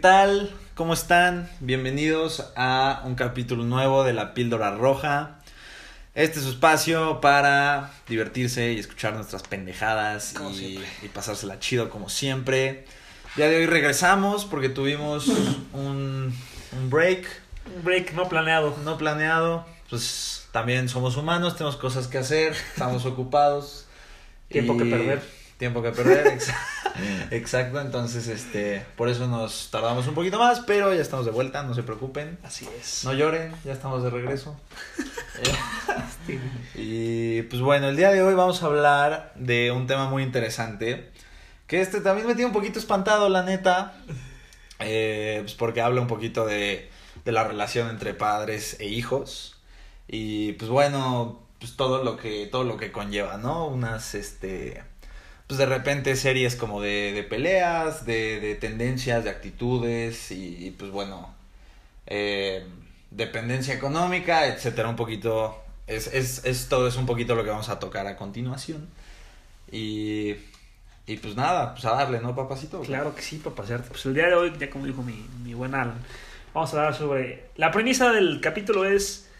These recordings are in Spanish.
tal? ¿Cómo están? Bienvenidos a un capítulo nuevo de La Píldora Roja. Este es su espacio para divertirse y escuchar nuestras pendejadas y, pasársela chido como siempre. Día de hoy regresamos porque tuvimos un, un break Un break no planeado. no planeado. Pues también somos humanos, tenemos cosas que hacer, estamos ocupados. Tiempo que perder. Tiempo que perder, ex- exacto. Entonces, este, por eso nos tardamos un poquito más, pero ya estamos de vuelta, no se preocupen. Así es. No lloren, ya estamos de regreso. y pues bueno, el día de hoy vamos a hablar de un tema muy interesante. Que este también me tiene un poquito espantado, la neta. Eh, pues porque habla un poquito de, de la relación entre padres e hijos. Y pues bueno, pues todo lo que, todo lo que conlleva, ¿no? Unas, este. Pues de repente series como de, de peleas, de, de tendencias, de actitudes y, pues bueno, eh, dependencia económica, etcétera, un poquito, es, es, es todo es un poquito lo que vamos a tocar a continuación. Y, y pues nada, pues a darle, ¿no, papacito? Claro que sí, pasearte. Pues el día de hoy, ya como dijo mi, mi buen Alan, vamos a hablar sobre... La premisa del capítulo es,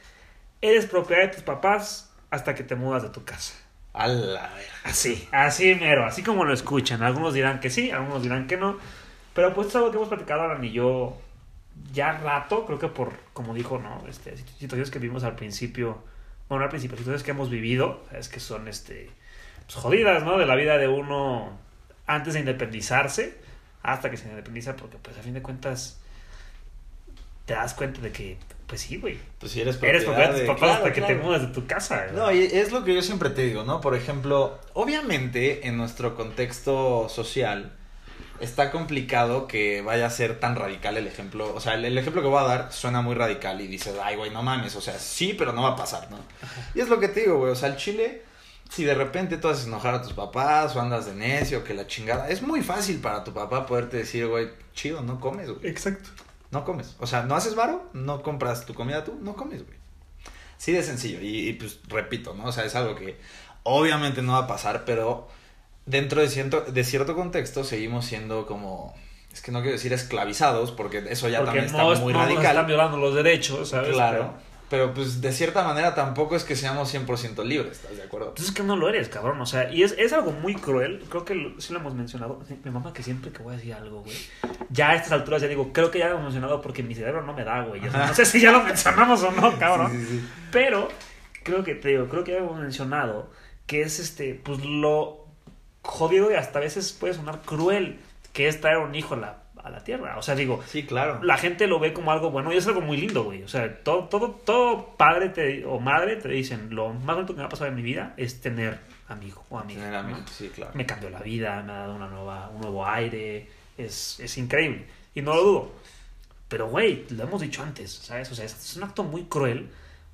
eres propiedad de tus papás hasta que te mudas de tu casa. A la. Así, así mero, así como lo escuchan. Algunos dirán que sí, algunos dirán que no. Pero pues es algo que hemos platicado Alan y yo ya rato, creo que por, como dijo, ¿no? Este, situaciones que vimos al principio, bueno, no al principio, situaciones que hemos vivido, es que son, este, pues jodidas, ¿no? De la vida de uno antes de independizarse hasta que se independiza, porque pues a fin de cuentas te das cuenta de que, pues sí, güey. Pues si eres Eres propiedad de tus papás claro, hasta que te mudas de tu casa. güey. No, y es lo que yo siempre te digo, ¿no? Por ejemplo, obviamente en nuestro contexto social está complicado que vaya a ser tan radical el ejemplo. O sea, el, el ejemplo que voy a dar suena muy radical y dices, ay, güey, no mames. O sea, sí, pero no va a pasar, ¿no? Y es lo que te digo, güey. O sea, el chile, si de repente tú haces enojar a tus papás o andas de necio, que la chingada, es muy fácil para tu papá poderte decir, güey, chido, no comes, güey. Exacto. No comes. O sea, no haces varo, no compras tu comida tú, no comes, güey. Sí de sencillo. Y, y, pues repito, ¿no? O sea, es algo que obviamente no va a pasar, pero dentro de cierto, de cierto contexto seguimos siendo como... Es que no quiero decir esclavizados, porque eso ya Porque también no, está muy no nos radical. están violando los derechos, ¿sabes? Claro. Pero pues de cierta manera tampoco es que seamos 100% libres, ¿estás de acuerdo? Entonces es que no lo eres, cabrón. O sea, y es, es algo muy cruel. Creo que lo- sí lo hemos mencionado. Mi mamá que siempre que voy a decir algo, güey. Ya a estas alturas ya digo, creo que ya lo hemos mencionado porque mi cerebro no me da, güey. O sea, no sé si ya lo mencionamos o no, cabrón. Sí, sí, sí. Pero creo que te digo, creo que ya hemos mencionado que es este, pues lo jodido y hasta a veces puede sonar cruel que es traer un hijo a la, a la tierra. O sea, digo, Sí, claro. la gente lo ve como algo bueno y es algo muy lindo, güey. O sea, todo, todo, todo padre te, o madre te dicen, lo más bonito que me ha pasado en mi vida es tener amigo o amiga. Tener ¿no? sí, claro. Me cambió la vida, me ha dado una nueva, un nuevo aire, es, es increíble. Y no lo dudo. Pero, güey, lo hemos dicho antes, ¿sabes? O sea, es, un acto muy cruel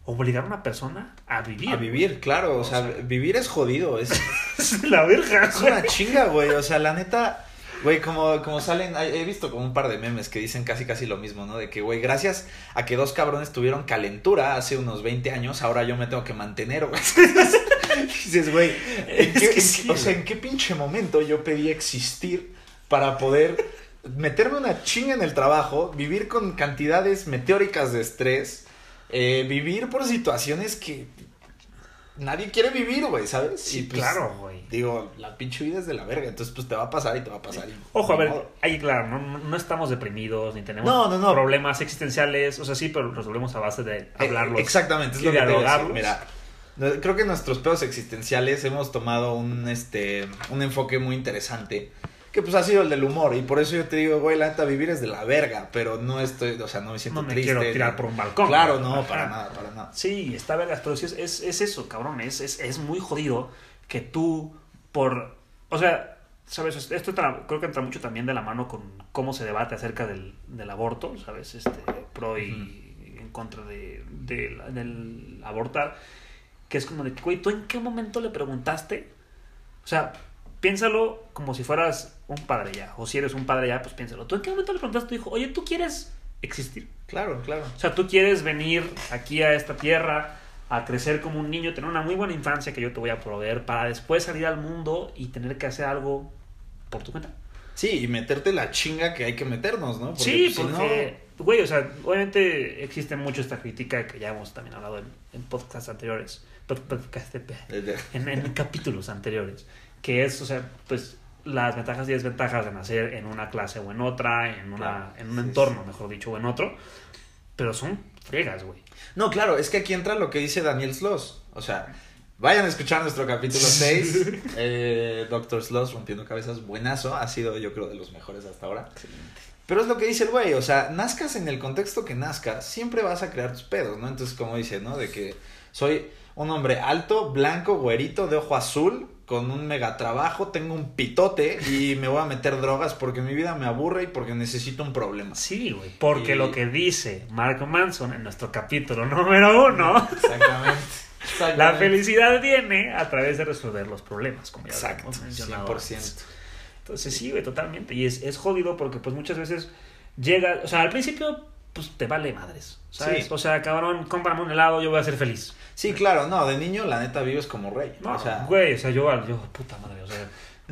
obligar a una persona a vivir. A vivir, claro. O, O sea, sea- vivir es jodido. Es, Es la verga, Es una chinga, güey. O sea, la neta, güey, como, como salen, he visto como un par de memes que dicen casi casi lo mismo, ¿no? De que, güey, gracias a que dos cabrones tuvieron calentura hace unos 20 años, ahora yo me tengo que mantener, güey. Dices, güey, ¿en Es qué- que en sí, qué- o sea. ¿en qué pinche momento yo pedí existir para poder meterme una chinga en el trabajo, vivir con cantidades meteóricas de estrés, eh, vivir por situaciones que nadie quiere vivir, güey, ¿sabes? Sí, Y, pues, claro, güey. Digo, la pinche vida es de la verga, entonces pues te va a pasar y te va a pasar. y- Ojo, a ver, modo. ahí claro, no, no- estamos deprimidos ni tenemos No, no, no. problemas existenciales, o sea, sí, pero resolvemos a base de hablarlos. Eh, Exactamente, es y lo que te iba a decir. dialogarlos. Mira, creo que nuestros pedos existenciales hemos tomado un, este, un enfoque muy interesante. Que pues ha sido el del humor. Y por eso yo te digo, güey, la neta, vivir es de la verga. Pero no estoy, o sea, no me siento No me triste. quiero tirar por un balcón. Claro, no, Ajá. para nada, para nada. Sí, está vergas, pero sí es, es, es eso, cabrón, es, es, es muy jodido que tú por... O sea, ¿sabes? Esto creo que entra mucho también de la mano con cómo se debate acerca del, del aborto, ¿sabes? Este, pro y en contra de, de del abortar, que es como de, güey, ¿tú en qué momento le preguntaste? O sea, piénsalo como si fueras un padre ya, o si eres un padre ya, pues piénsalo. ¿Tú en qué momento le preguntaste a tu hijo, oye, ¿tú quieres existir? Claro, claro. O sea, tú quieres venir aquí a esta tierra a crecer como un niño, tener una muy buena infancia que yo te voy a proveer para después salir al mundo y tener que hacer algo por tu cuenta. Sí, y meterte la chinga que hay que meternos, ¿no? sí, pues, porque, güey, o sea, obviamente existe mucho esta crítica que ya hemos también hablado en, en podcasts anteriores, pod- podcast- en, en capítulos anteriores, que es, o sea, pues las ventajas y desventajas de nacer en una clase o en otra, en, una, Claro, en un sí, entorno, sí. mejor dicho, o en otro, pero son fregas, güey. No, claro, es que aquí entra lo que dice Daniel Sloss. O sea, vayan a escuchar nuestro capítulo 6. eh, Doctor Sloss rompiendo cabezas, buenazo. Ha sido, yo creo, de los mejores hasta ahora. Pero es lo que dice el güey, o sea, nazcas en el contexto que nazcas, siempre vas a crear tus pedos, ¿no? Entonces, como dice, ¿no? De que soy un hombre alto, blanco, güerito, de ojo azul, con un mega trabajo, tengo un pitote y me voy a meter drogas porque mi vida me aburre y porque necesito un problema. Sí, güey, porque Y- lo que dice Mark Manson en nuestro capítulo número uno, Exactamente. la felicidad viene a través de resolver los problemas, como ya Exacto, mencionado 100%. antes. Entonces sí, güey, totalmente. Y es, es jodido porque pues muchas veces llega, o sea, al principio pues te vale madres, ¿sabes? Sí. O sea, cabrón, cómprame un helado, yo voy a ser feliz. Sí, claro, no, de niño la neta vives como rey. No, o sea, güey, o sea, yo, yo, puta madre, o sea,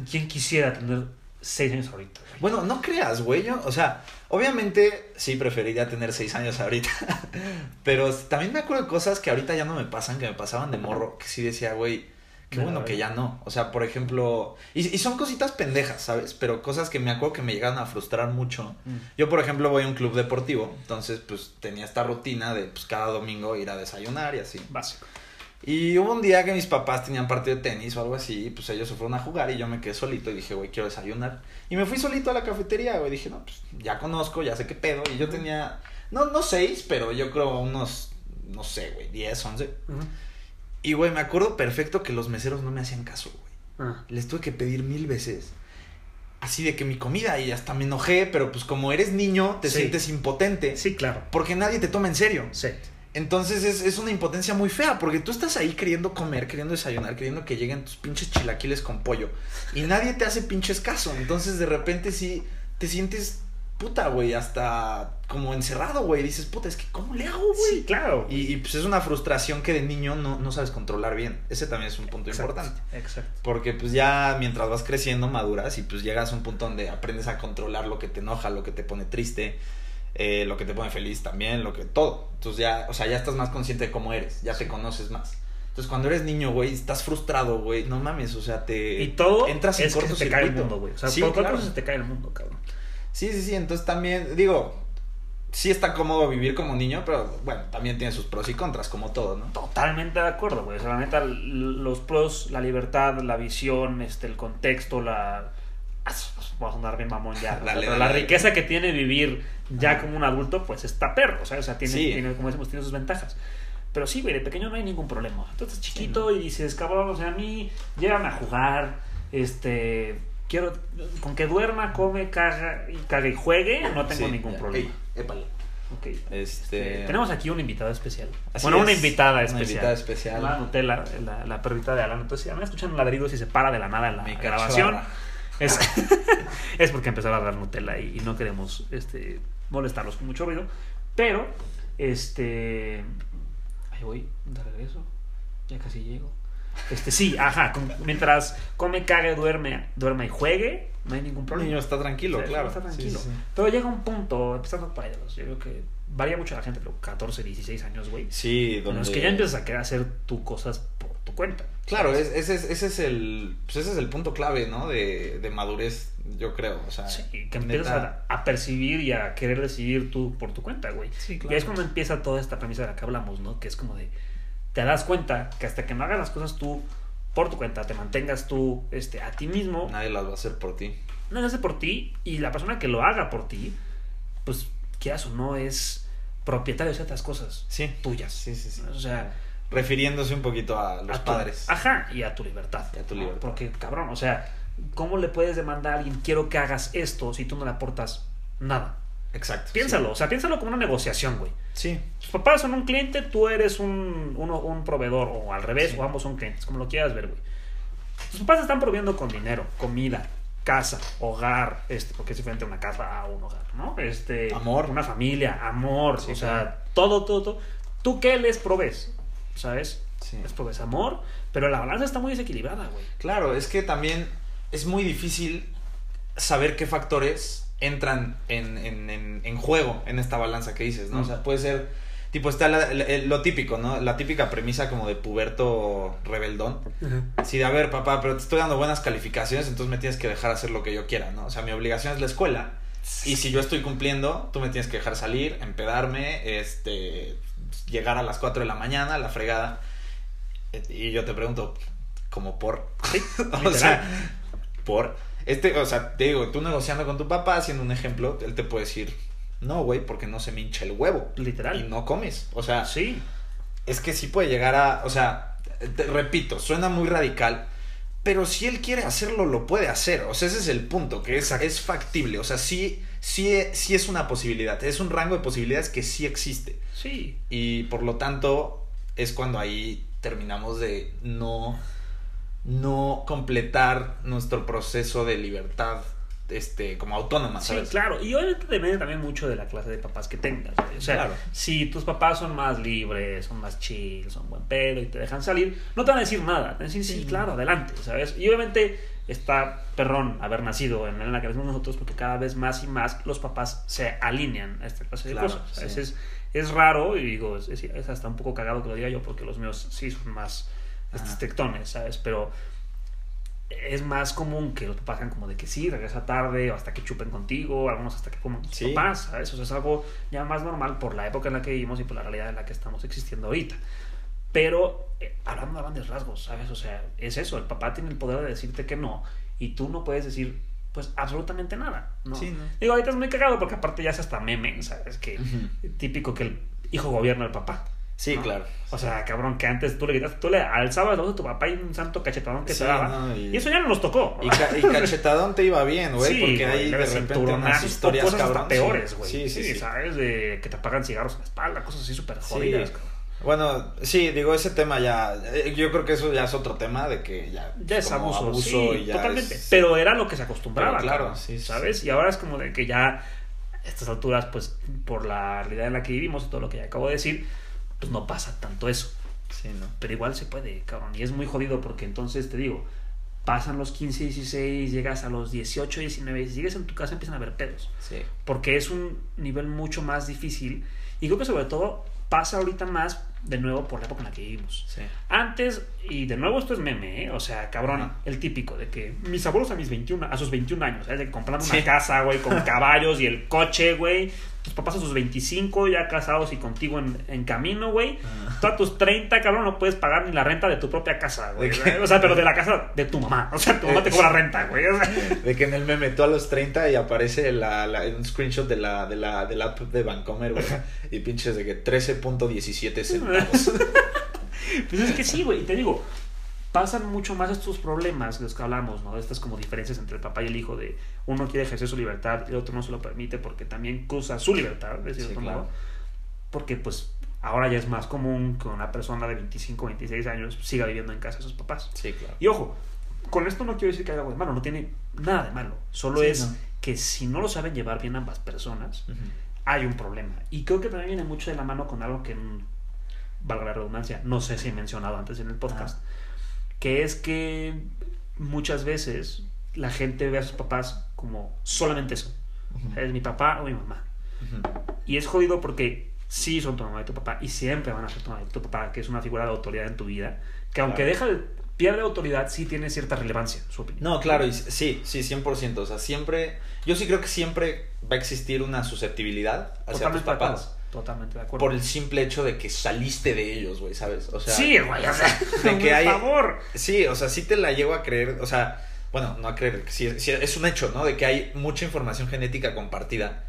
¿quién quisiera tener seis años ahorita? güey? bueno, no creas, güey, yo, o sea, obviamente sí preferiría tener seis años ahorita, pero también me acuerdo de cosas que ahorita ya no me pasan, que me pasaban de morro, que sí decía, güey, qué bueno que ya no. O sea, por ejemplo, y, y son cositas pendejas, ¿sabes? Pero cosas que me acuerdo que me llegaron a frustrar mucho. Mm. Yo, por ejemplo, voy a un club deportivo, entonces pues tenía esta rutina de pues cada domingo ir a desayunar y así. Básico. Y hubo un día que mis papás tenían partido de tenis o algo así, y pues ellos se fueron a jugar y yo me quedé solito y dije, güey, quiero desayunar. Y me fui solito a la cafetería, güey, dije, no, pues ya conozco, ya sé qué pedo. Y yo tenía, no, no seis, pero yo creo unos, no sé, güey, diez, once. Y, güey, me acuerdo perfecto que los meseros no me hacían caso, güey. Ah, Les tuve que pedir mil veces. Así de que mi comida, y hasta me enojé, pero pues como eres niño, te Sí. sientes impotente. Sí, claro. Porque nadie te toma en serio. Sí. Entonces es, es una impotencia muy fea, porque tú estás ahí queriendo comer, queriendo desayunar, queriendo que lleguen tus pinches chilaquiles con pollo. Y nadie te hace pinches caso. Entonces de repente sí te sientes puta, güey, hasta como encerrado, güey. Dices, puta, es que ¿cómo le hago, güey? Sí, claro. Y, y, pues es una frustración que de niño no, no sabes controlar bien. Ese también es un punto Exacto, importante. Exacto. Porque pues ya mientras vas creciendo maduras y pues llegas a un punto donde aprendes a controlar lo que te enoja, lo que te pone triste, eh, lo que te pone feliz también, lo que todo. Entonces ya, o sea, ya estás más consciente de cómo eres, ya te conoces más. Entonces cuando eres niño, güey, estás frustrado, güey, no mames, o sea, te... Y todo entras en es que se te cae el mundo, güey. O sea, Sí, por claro. se te cae el mundo, cabrón. Sí, sí, sí, entonces también, digo, sí está cómodo vivir como niño, pero bueno, también tiene sus pros y contras, como todo, ¿no? Totalmente de acuerdo, güey. O sea, la neta, los pros, la libertad, la visión, este, el contexto, la. Ah, Voy a sonar bien mamón ya. o sea, Dale, pero dale, la riqueza que tiene vivir ya como un adulto, pues está perro. O sea, o sea tiene, Sí. tiene, como decimos, tiene sus ventajas. Pero sí, güey, de pequeño no hay ningún problema. Entonces, chiquito y dices, cabrón, o sea, a mí, llévame a jugar, este. Quiero. Con que duerma, come, caga y, caga y juegue, no tengo Sí, ningún ya. problema. Ey, épale. Ok. Este... Tenemos aquí un invitado especial. Así bueno, una invitada una especial. invitada especial. La Nutella, la, la perrita de Alan. Entonces, si van escuchando ladridos y se para de la nada en la Mi grabación, cachorra. es, es porque empezó a dar Nutella y, y no queremos este, molestarlos con mucho ruido. Pero, este. Ahí voy, de regreso. Ya casi llego. Este, sí, ajá. con- mientras come, cague, duerme, duerme y juegue, no hay ningún El problema. niño está tranquilo, Sí, claro. Está tranquilo. sí, sí. Pero llega un punto, empezando para ellos, yo creo que varía mucho la gente, pero 14, 16 años, güey. Sí, donde... los que ya empiezas a querer hacer tus cosas por tu cuenta. Claro, es- ese, es, ese es el pues ese es el punto clave, ¿no? De, de madurez, yo creo. O sea, Sí, que empiezas neta. a, a percibir y a querer decidir tú por tu cuenta, güey. Sí, Y ahí es cuando empieza toda esta premisa de la que hablamos, ¿no? Que es como de, te das cuenta que hasta que no hagas las cosas tú por tu cuenta, te mantengas tú este, a ti mismo, Nadie las va a hacer por ti. lo hace por ti y la persona que lo haga por ti, pues quieras o no es propietario de ciertas cosas Sí. tuyas. Sí, sí, sí. O sea, Refiriéndose un poquito a los a tu- padres. Ajá, y a tu libertad. Y a tu libertad. Porque, cabrón, o sea, ¿cómo le puedes demandar a alguien, quiero que hagas esto, si tú no le aportas nada? Exacto. Piénsalo, o sea, piénsalo como una negociación, güey. Sí. Tus papás son un cliente, tú eres un, uno- un proveedor, o al revés, Sí. o ambos son clientes, como lo quieras ver, güey. Tus papás están proveyendo con dinero, comida, casa, hogar, este, porque es diferente una casa a un hogar, ¿no? Este, Amor. Una familia, amor, Sí, o sea, todo, todo, todo. ¿Tú qué les provees? ¿Sabes? Sí. Les provees amor, pero la balanza está muy desequilibrada, güey. Claro, es que también es muy difícil saber qué factores entran en, en, en, en juego en esta balanza que dices, ¿no? O sea, puede ser, tipo, está la- la- el- lo típico, ¿no? La típica premisa como de puberto rebeldón. Sí, de a ver, papá, pero te estoy dando buenas calificaciones, entonces me tienes que dejar hacer lo que yo quiera, ¿no? O sea, mi obligación es la escuela. Y si yo estoy cumpliendo, tú me tienes que dejar salir, empedarme, este, llegar a las 4 de la mañana, la fregada. Y yo te pregunto, ¿como por? O sea, por. Este, o sea, te digo, tú negociando con tu papá, haciendo un ejemplo, él te puede decir, no, güey, porque no se me hincha el huevo. Literal. Y no comes. O sea, Sí. es que sí puede llegar a, o sea, te- repito, suena muy radical, pero si él quiere hacerlo, lo puede hacer. O sea, ese es el punto, que es, es factible. O sea, sí, sí, sí es una posibilidad. Es un rango de posibilidades que sí existe. Sí. Y por lo tanto, es cuando ahí terminamos de no, no completar nuestro proceso de libertad este, como autónoma, Sí, ¿sabes? claro. Y obviamente depende también mucho de la clase de papás que tengas. O sea, Claro. si tus papás son más libres, son más chill, son buen pedo y te dejan salir, no te van a decir nada. Te van a decir, sí, Sí. claro, adelante, ¿sabes? Y obviamente está perrón haber nacido en la que crecemos nosotros porque cada vez más y más los papás se alinean a esta clase de Claro, cosas. sí. Es, es raro y digo, es- es hasta un poco cagado que lo diga yo porque los míos sí son más Ajá. estrictones, ¿sabes? Pero es más común que los papás hagan como de que sí, regresa tarde o hasta que chupen contigo, algunos hasta que coman tus Sí. papás, ¿sabes? O sea, es algo ya más normal por la época en la que vivimos y por la realidad en la que estamos existiendo ahorita. Pero eh, hablando de grandes rasgos, ¿sabes? O sea, es eso, el papá tiene el poder de decirte que no y tú no puedes decir pues absolutamente nada, ¿no? Sí, ¿no? Digo, ahorita es muy cagado porque aparte ya es hasta meme, ¿sabes? Que Ujú. típico que el hijo gobierna al papá. Sí, ¿no? claro. O sea, cabrón, que antes tú le gritas, tú le alzabas a tu papá y un santo cachetadón que Sí, te daba. no, y... y- eso ya no nos tocó. Y, ca- y cachetadón te iba bien, güey, Sí, porque hay de repente unas historias hasta cabrón. peores, güey. Sí, sí, sí. ¿sabes? De que te apagan cigarros en la espalda, cosas así súper jodidas. cabrón. Bueno, sí, digo, ese tema ya, eh, yo creo que eso ya es otro tema de que ya, Ya es como abuso, sí, y ya totalmente. es- Pero era lo que se acostumbraba, Pero claro, sí, sí, ¿sabes? sí. Y ahora es como de que ya a estas alturas, pues por la realidad en la que vivimos y todo lo que ya acabo de decir, pues no pasa tanto eso. Sí, ¿no? Pero igual se puede, cabrón. Y es muy jodido porque entonces te digo, pasan los 15, 16, llegas a los 18, 19, y si sigues en tu casa empiezan a haber pedos. Sí. Porque es un nivel mucho más difícil. Y creo que sobre todo pasa ahorita más de nuevo por la época en la que vivimos. Sí. Antes, y de nuevo esto es meme, ¿eh? o sea, cabrón, el típico de que mis abuelos a mis 21, a sus 21 años, ¿sabes? De que comprando Sí. una casa, güey, con caballos y el coche, güey. Tus papás a sus 25 ya casados y contigo en, en camino, güey. Ah. Tú a tus 30, cabrón, no puedes pagar ni la renta de tu propia casa, güey. O sea, pero de la casa de tu mamá. O sea, tu mamá te cobra renta, güey. O sea, De que en el meme tú a los 30 y aparece la, la- un screenshot de la, de la, de la app de Vancomer, güey. Y pinches de que 13.17 centavos. Pues es que sí, güey. Y te digo, pasan mucho más estos problemas de los que hablamos, ¿no? De estas como diferencias entre el papá y el hijo, de uno quiere ejercer su libertad y el otro no se lo permite porque también cruza su libertad, de cierto Sí, claro. modo. Porque, pues, ahora ya es más común que una persona de 25, 26 años siga viviendo en casa de sus papás. Sí, claro. Y ojo, con esto no quiero decir que haya algo de malo, no tiene nada de malo. Solo Sí, es no. que si no lo saben llevar bien ambas personas, hay un problema. Y creo que también viene mucho de la mano con algo que, mm, valga la redundancia, no sé si he mencionado antes en el podcast, que es que muchas veces la gente ve a sus papás como solamente eso. Es mi papá o mi mamá. Y es jodido porque sí son tu mamá y tu papá y siempre van a ser tu mamá y tu papá, que es una figura de autoridad en tu vida, que aunque deja de, pierde autoridad, sí tiene cierta relevancia, su opinión. No, claro, y sí, sí, 100%. O sea, siempre, yo sí creo que siempre va a existir una susceptibilidad hacia tus Totalmente acuerdo. papás. Totalmente de acuerdo. Por el simple hecho de que saliste de ellos, güey, ¿sabes? O sea, sí, güey, o sea, de que por hay- favor. Sí, o sea, sí te la llego a creer, o sea, bueno, no a creer, sí, sí, es un hecho, ¿no? De que hay mucha información genética compartida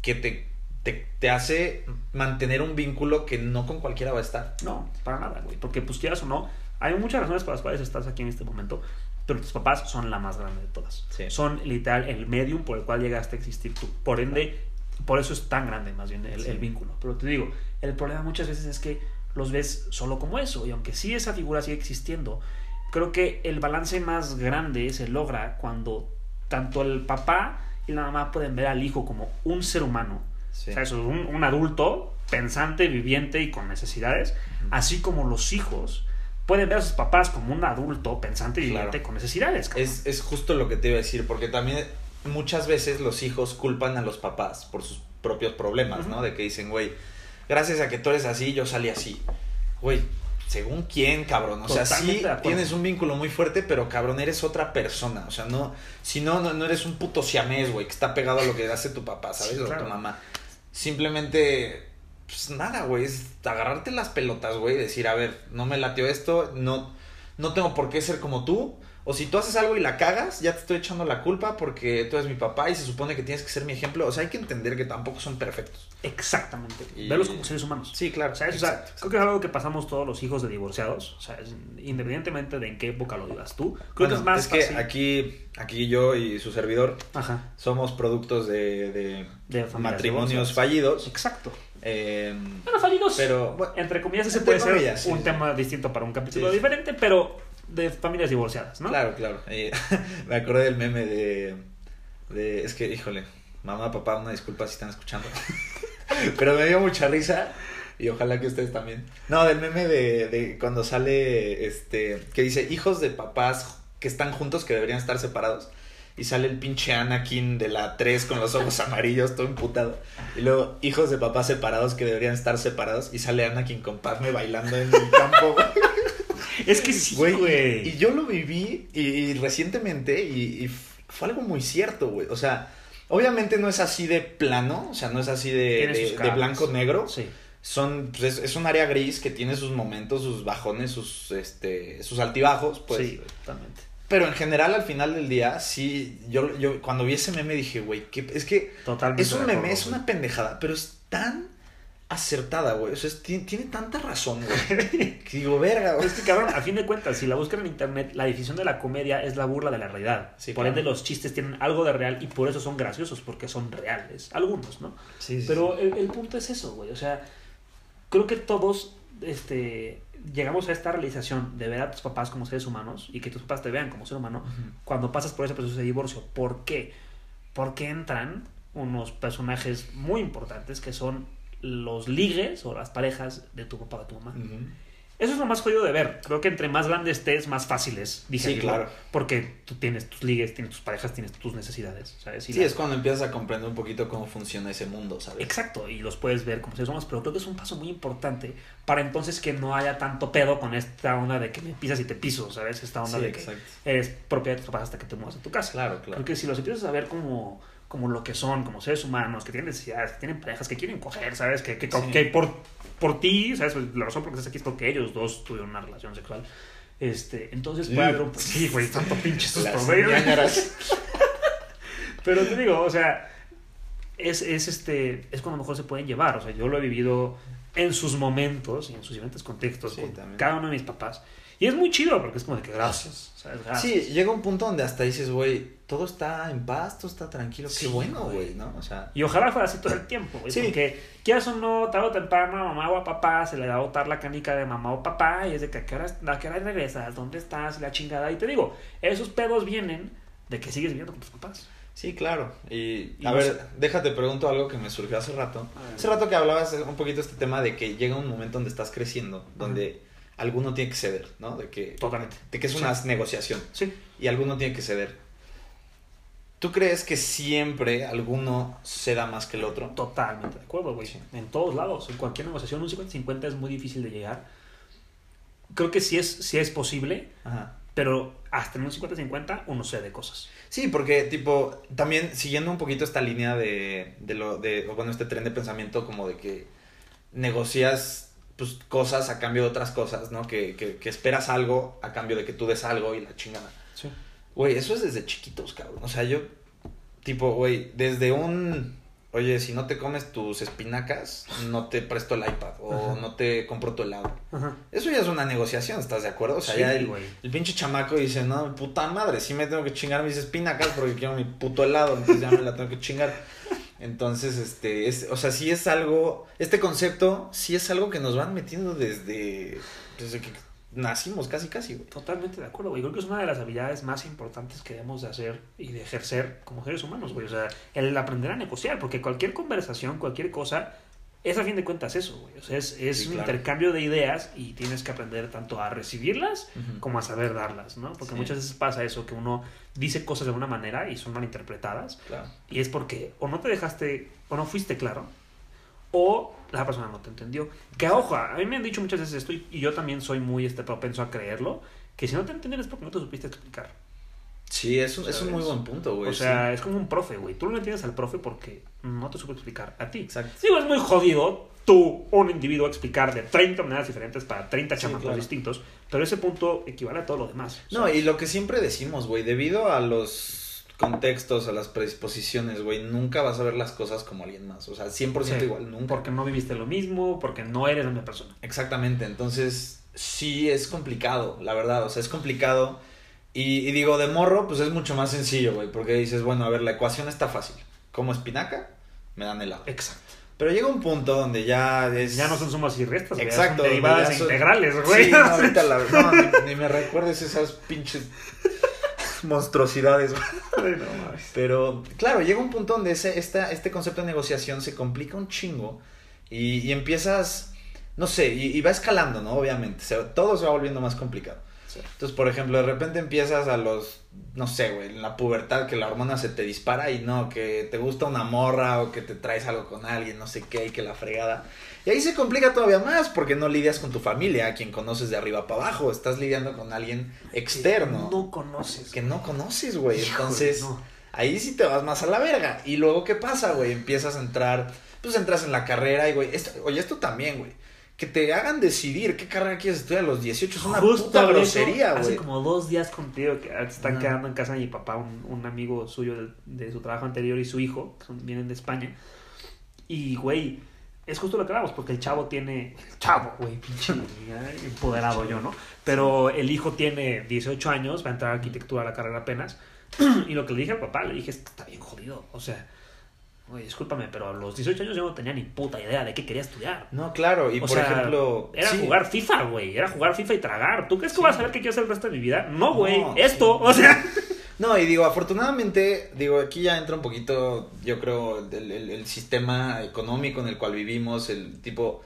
que te, te, te hace mantener un vínculo que no con cualquiera va a estar. No, para nada, güey. Porque, pues, quieras o no, hay muchas razones por las cuales estás aquí en este momento, pero tus papás son la más grande de todas. Sí. Son, literal, el medium por el cual llegaste a existir tú. Por ende, por eso es tan grande, más bien, el, Sí. el vínculo. Pero te digo, el problema muchas veces es que los ves solo como eso. Y aunque sí esa figura sigue existiendo, creo que el balance más grande se logra cuando tanto el papá y la mamá pueden ver al hijo como un ser humano Sí. o sea, eso, un, un adulto pensante, viviente y con necesidades, así como los hijos pueden ver a sus papás como un adulto pensante y Claro. viviente con necesidades. Es, es justo lo que te iba a decir, porque también muchas veces los hijos culpan a los papás por sus propios problemas, ¿no? De que dicen, güey, gracias a que tú eres así, yo salí así. Güey, según quién, cabrón. O sea, Totalmente sí tienes un vínculo muy fuerte, pero cabrón, eres otra persona. O sea, no, si no, no, no eres un puto siamés, güey, que está pegado a lo que hace tu papá, ¿sabes? Sí, o claro. tu mamá. Simplemente, pues nada, güey, es agarrarte las pelotas, güey, decir, a ver, no me latió esto, no, no tengo por qué ser como tú. O si tú haces algo y la cagas, ya te estoy echando la culpa porque tú eres mi papá y se supone que tienes que ser mi ejemplo. O sea, hay que entender que tampoco son perfectos. Exactamente. Y- Verlos como seres humanos. Sí, claro. O sea, eso, o sea, exacto. creo que es algo que pasamos todos los hijos de divorciados. O sea, es- independientemente de en qué época lo vivas tú. Creo Bueno, que es más que fácil. aquí, aquí yo y su servidor Ajá. somos productos de, de matrimonios divorciadas. fallidos. Exacto. Eh, Bueno, fallidos. pero, bueno, entre comillas, ese puede ser comillas, un sí. tema distinto para un capítulo sí. diferente, pero de familias divorciadas, ¿no? Claro, claro. Eh, me acordé del meme de, de... Es que, híjole, mamá, papá, una disculpa si están escuchando. Pero me dio mucha risa y ojalá que ustedes también. No, del meme de, de cuando sale, este, que dice, hijos de papás que están juntos que deberían estar separados. Y sale el pinche Anakin de la 3 con los ojos amarillos, todo imputado. Y luego, hijos de papás separados que deberían estar separados. Y sale Anakin con Padme bailando en el campo. Es que sí, Güey. Y yo lo viví y, y recientemente y, fue algo muy cierto, güey. O sea, obviamente no es así de plano, o sea, no es así de, de- blanco-negro. Sí. Son, pues es, es un área gris que tiene sus momentos, sus bajones, sus, este, sus altibajos, pues. sí, güey, totalmente. Pero en general, al final del día, sí, yo, yo cuando vi ese meme dije, güey, ¿qué- es que Totalmente. es un meme, acuerdo, es una pendejada, pero es tan acertada, güey. O sea, es- tiene, tiene tanta razón, güey. que digo, verga, güey. Es que cabrón, a fin de cuentas, si la buscan en internet, la definición de la comedia es la burla de la realidad. Sí, por claro. ende, los chistes tienen algo de real y por eso son graciosos, porque son reales. Algunos, ¿no? Sí, sí, Pero sí. el, el punto es eso, güey. O sea, creo que todos este, llegamos a esta realización de ver a tus papás como seres humanos y que tus papás te vean como ser humano cuando pasas por ese proceso de divorcio. ¿Por qué? Porque entran unos personajes muy importantes que son los ligues o las parejas de tu papá o de tu mamá. Eso es lo más jodido de ver. Creo que entre más grande estés, más fácil es digerirlo. claro. Porque tú tienes tus ligues, tienes tus parejas, tienes tus necesidades. ¿sabes? Y Sí, la- es cuando empiezas a comprender un poquito cómo funciona ese mundo, ¿sabes? Exacto, y los puedes ver como seres humanos, pero creo que es un paso muy importante para entonces que no haya tanto pedo con esta onda de que me pisas y te piso, ¿sabes? Esta onda Sí, de que exacto. eres propiedad de tus papás hasta que te mudas a tu casa. Claro, claro. Porque si los empiezas a ver como, como lo que son, como seres humanos, que tienen necesidades, que tienen parejas, que quieren coger, ¿sabes? Que, que, Sí. que por, por ti, ¿sabes? La razón por la que estás aquí es porque ellos dos tuvieron una relación sexual. Este, entonces puede Sí. haber un... Sí, güey, tanto pinche sus promedios. Pero te digo, o sea, es, es, este, es cuando mejor se pueden llevar. O sea, yo lo he vivido en sus momentos y en sus diferentes contextos Sí, con también. cada uno de mis papás. Y es muy chido porque es como de que gracias. Sí, llega un punto donde hasta dices, güey, todo está en paz, todo está tranquilo. Sí, Qué bueno, güey. ¿no? O sea, Y ojalá fuera así todo el tiempo, güey. Sí. Porque quieras o no, tarde o temprano, mamá o a papá se le va a botar la canica de mamá o papá y es de que a qué hora, a qué hora regresas, dónde estás, la chingada. Y te digo, esos pedos vienen de que sigues viviendo con tus papás. sí, claro. Y, Y a no ver, sé- déjate pregunto algo que me surgió hace rato. Hace rato que hablabas un poquito de este tema de que llega un momento donde estás creciendo, donde alguno tiene que ceder, ¿no? De que, Totalmente. de que es una negociación Sí. y alguno tiene que ceder. ¿Tú crees que siempre alguno ceda más que el otro? Totalmente de acuerdo, güey. Sí. En todos lados, en cualquier negociación, un 50-50 es muy difícil de llegar. Creo que sí es, sí es posible, Ajá. pero hasta en un 50-50 uno cede cosas. Sí, porque tipo, también siguiendo un poquito esta línea de, de lo, de, bueno, este tren de pensamiento como de que negocias pues cosas a cambio de otras cosas, ¿no? Que, que, que esperas algo a cambio de que tú des algo y la chingada. Sí. Güey, eso es desde chiquitos, cabrón. O sea, yo, tipo, güey, desde un, oye, si no te comes tus espinacas, no te presto el iPad o Ajá. no te compro tu helado. Ajá. Eso ya es una negociación, ¿estás de acuerdo? O sea, Sí, ya el, el pinche chamaco dice, no, puta madre, sí me tengo que chingar mis espinacas porque quiero mi puto helado, entonces ya me la tengo que chingar. Entonces, este, es, o sea, sí es algo, este concepto sí es algo que nos van metiendo desde, desde que nacimos, casi, casi, güey. Totalmente de acuerdo, güey. Creo que es una de las habilidades más importantes que debemos de hacer y de ejercer como seres humanos, güey. O sea, el aprender a negociar, porque cualquier conversación, cualquier cosa, es a fin de cuentas eso, güey. O sea, es, es Sí, un claro. intercambio de ideas y tienes que aprender tanto a recibirlas como a saber darlas, ¿no? Porque Sí. muchas veces pasa eso, que uno dice cosas de una manera y son malinterpretadas. Claro. Y es porque o no te dejaste, o no fuiste claro, o la persona no te entendió. Que ojo, a mí me han dicho muchas veces esto y y yo también soy muy este, propenso a creerlo, que si no te entienden es porque no te supiste explicar. Sí, es un, es un muy ¿Sabes? buen punto, güey. o sea, es como un profe, güey. Tú no entiendes al profe porque no te supo explicar a ti. Exacto. Digo, es muy jodido tú, un individuo, explicar de 30 maneras diferentes para 30 Sí, chamacos claro. distintos, pero ese punto equivale a todo lo demás. No, ¿sabes? y lo que siempre decimos, güey, debido a los contextos, a las predisposiciones, güey, nunca vas a ver las cosas como alguien más. O sea, 100% Sí, igual, nunca. Porque no viviste lo mismo, porque no eres la misma persona. Exactamente, entonces sí es complicado, la verdad, o sea, es complicado. Y, y digo, de morro, pues es mucho más sencillo, güey, porque dices, bueno, a ver, la ecuación está fácil. Como espinaca, me dan helado. Exacto. Pero llega un punto donde ya es... Ya no son sumas y restas, Exacto, son derivadas son- integrales, güey. Sí, no, ahorita la no, ni, ni me recuerdes esas pinches monstruosidades, güey. No. Pero, claro, llega un punto donde ese, esta, este concepto de negociación se complica un chingo y, y empiezas, no sé, y, y va escalando, ¿no? Obviamente, todo se va volviendo más complicado. Sí. Entonces, por ejemplo, de repente empiezas a los, no sé, güey, en la pubertad que la hormona se te dispara y no, que te gusta una morra o que te traes algo con alguien, no sé qué, y que la fregada. Y ahí se complica todavía más porque no lidias con tu familia, a quien conoces de arriba para abajo, estás lidiando con alguien externo No conoces. que no conoces, güey. Híjole, Entonces, no. ahí sí te vas más a la verga. Y luego, ¿qué pasa, güey? Empiezas a entrar, pues entras en la carrera y, güey, esto, oye, esto también, güey. Que te hagan decidir qué carrera quieres estudiar a los 18 es una Justo puta grosería, eso Hace güey. como dos días contigo que están quedando en casa de mi papá, un, un amigo suyo del- de, su trabajo anterior y su hijo, que son- vienen de España. Y, güey, es justo lo que hablamos, porque el chavo tiene. el Chavo, güey, pinche empoderado yo, ¿no? Pero el hijo tiene 18 años, va a entrar a arquitectura a la carrera apenas. Y lo que le dije al papá, le dije, está bien jodido. O sea, güey, discúlpame, pero a los 18 años yo no tenía ni puta idea de qué quería estudiar. No, claro. Y O por sea, ejemplo. Era sí, jugar FIFA, güey. Era jugar FIFA y tragar. ¿Tú crees que Sí. vas a saber qué quiero hacer el resto de mi vida? No, güey. No, Esto, sí. o sea. No, y digo, afortunadamente, digo, aquí ya entra un poquito, yo creo, el, el- el sistema económico en el cual vivimos, el tipo,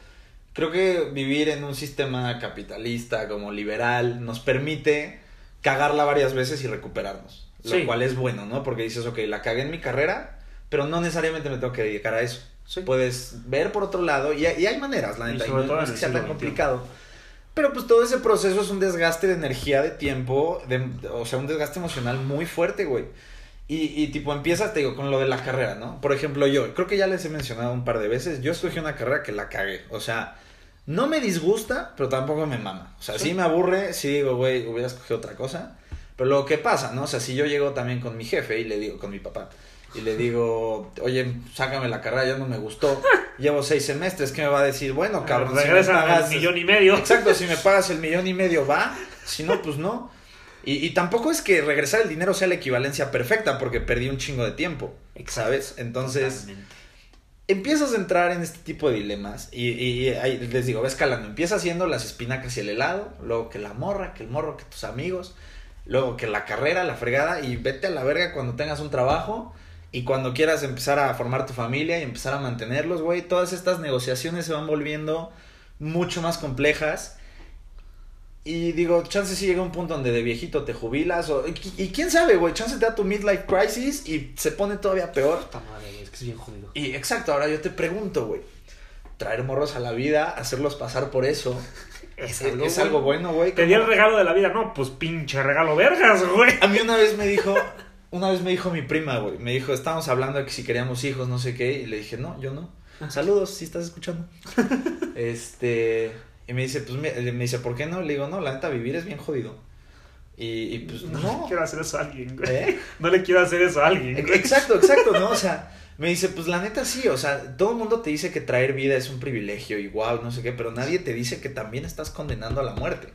creo que vivir en un sistema capitalista como liberal nos permite cagarla varias veces y recuperarnos, lo cual es bueno, ¿no? Porque dices, ok, la cagué en mi carrera, pero no necesariamente me tengo que dedicar a eso. Sí. Puedes ver por otro lado, y, hay- y hay maneras, la neta, y sobre no, todo no en es que sea tan complicado. Pero pues todo ese proceso es un desgaste de energía, de tiempo, de, o sea, un desgaste emocional muy fuerte, güey. Y, y tipo empiezas, te digo, con lo de la carrera, ¿no? Por ejemplo, yo, creo que ya les he mencionado un par de veces, yo escogí una carrera que la cagué. O sea, no me disgusta, pero tampoco me mama. O sea, sí, Sí. me aburre, sí digo, güey, hubiera escogido otra cosa. Pero lo que pasa, ¿no? O sea, si yo llego también con mi jefe y le digo, con mi papá, y le digo, oye, sácame la carrera, ya no me gustó, llevo seis semestres, ¿qué me va a decir? Bueno, cabrón, si me pagas- millón y medio. Exacto, si me pagas el millón y medio va, si no, pues no. Y, y tampoco es que regresar el dinero sea la equivalencia perfecta, porque perdí un chingo de tiempo, ¿sabes? Entonces, Totalmente. empiezas a entrar en este tipo de dilemas y, y- y ahí les digo, ves escalando, empieza haciendo las espinacas y el helado, luego que la morra, que el morro, que tus amigos, luego que la carrera, la fregada y vete a la verga cuando tengas un trabajo y cuando quieras empezar a formar tu familia y empezar a mantenerlos, güey, todas estas negociaciones se van volviendo mucho más complejas. Y digo, chance si llega un punto donde de viejito te jubilas o y, y quién sabe, güey, chance te da tu midlife crisis y se pone todavía peor. Puta madre, güey, es que es bien jodido. Y exacto, ahora yo te pregunto, güey. Traer morros a la vida, hacerlos pasar por eso. Es algo, es güey. algo bueno, güey. Te di el regalo de la vida. No, pues pinche regalo vergas, güey. A mí una vez me dijo, una vez me dijo mi prima, güey. Me dijo, estábamos hablando de que si queríamos hijos, no sé qué. Y le dije, no, yo no. Saludos, si estás escuchando. este. Y me dice, pues, me, me dice, ¿por qué no? Le digo, no, la neta, vivir es bien jodido. Y, y pues, No, no. le quiero hacer eso a alguien, güey. ¿Eh? No le quiero hacer eso a alguien, güey. Exacto, exacto, ¿no? O sea, me dice, pues la neta sí, o sea, todo el mundo te dice que traer vida es un privilegio y wow, no sé qué, pero nadie te dice que también estás condenando a la muerte.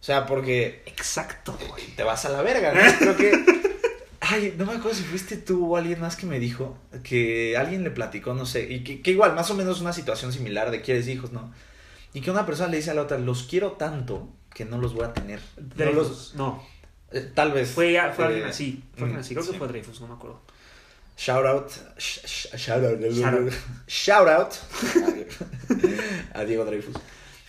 O sea, porque Exacto, güey. te vas a la verga, ¿no? Creo que... Ay, no me acuerdo si fuiste tú o alguien más que me dijo que alguien le platicó, no sé, y que, que igual, más o menos una situación similar de quieres hijos, ¿no? Y que una persona le dice a la otra, los quiero tanto que no los voy a tener. No los, no. eh, tal vez. Fue, fue eh, alguien así. Fue alguien mm, así. Creo sí. que fue Dreyfus, no me acuerdo. Shout out. sh- sh- Shout out. Shout out. Shout out. A Diego Dreyfus.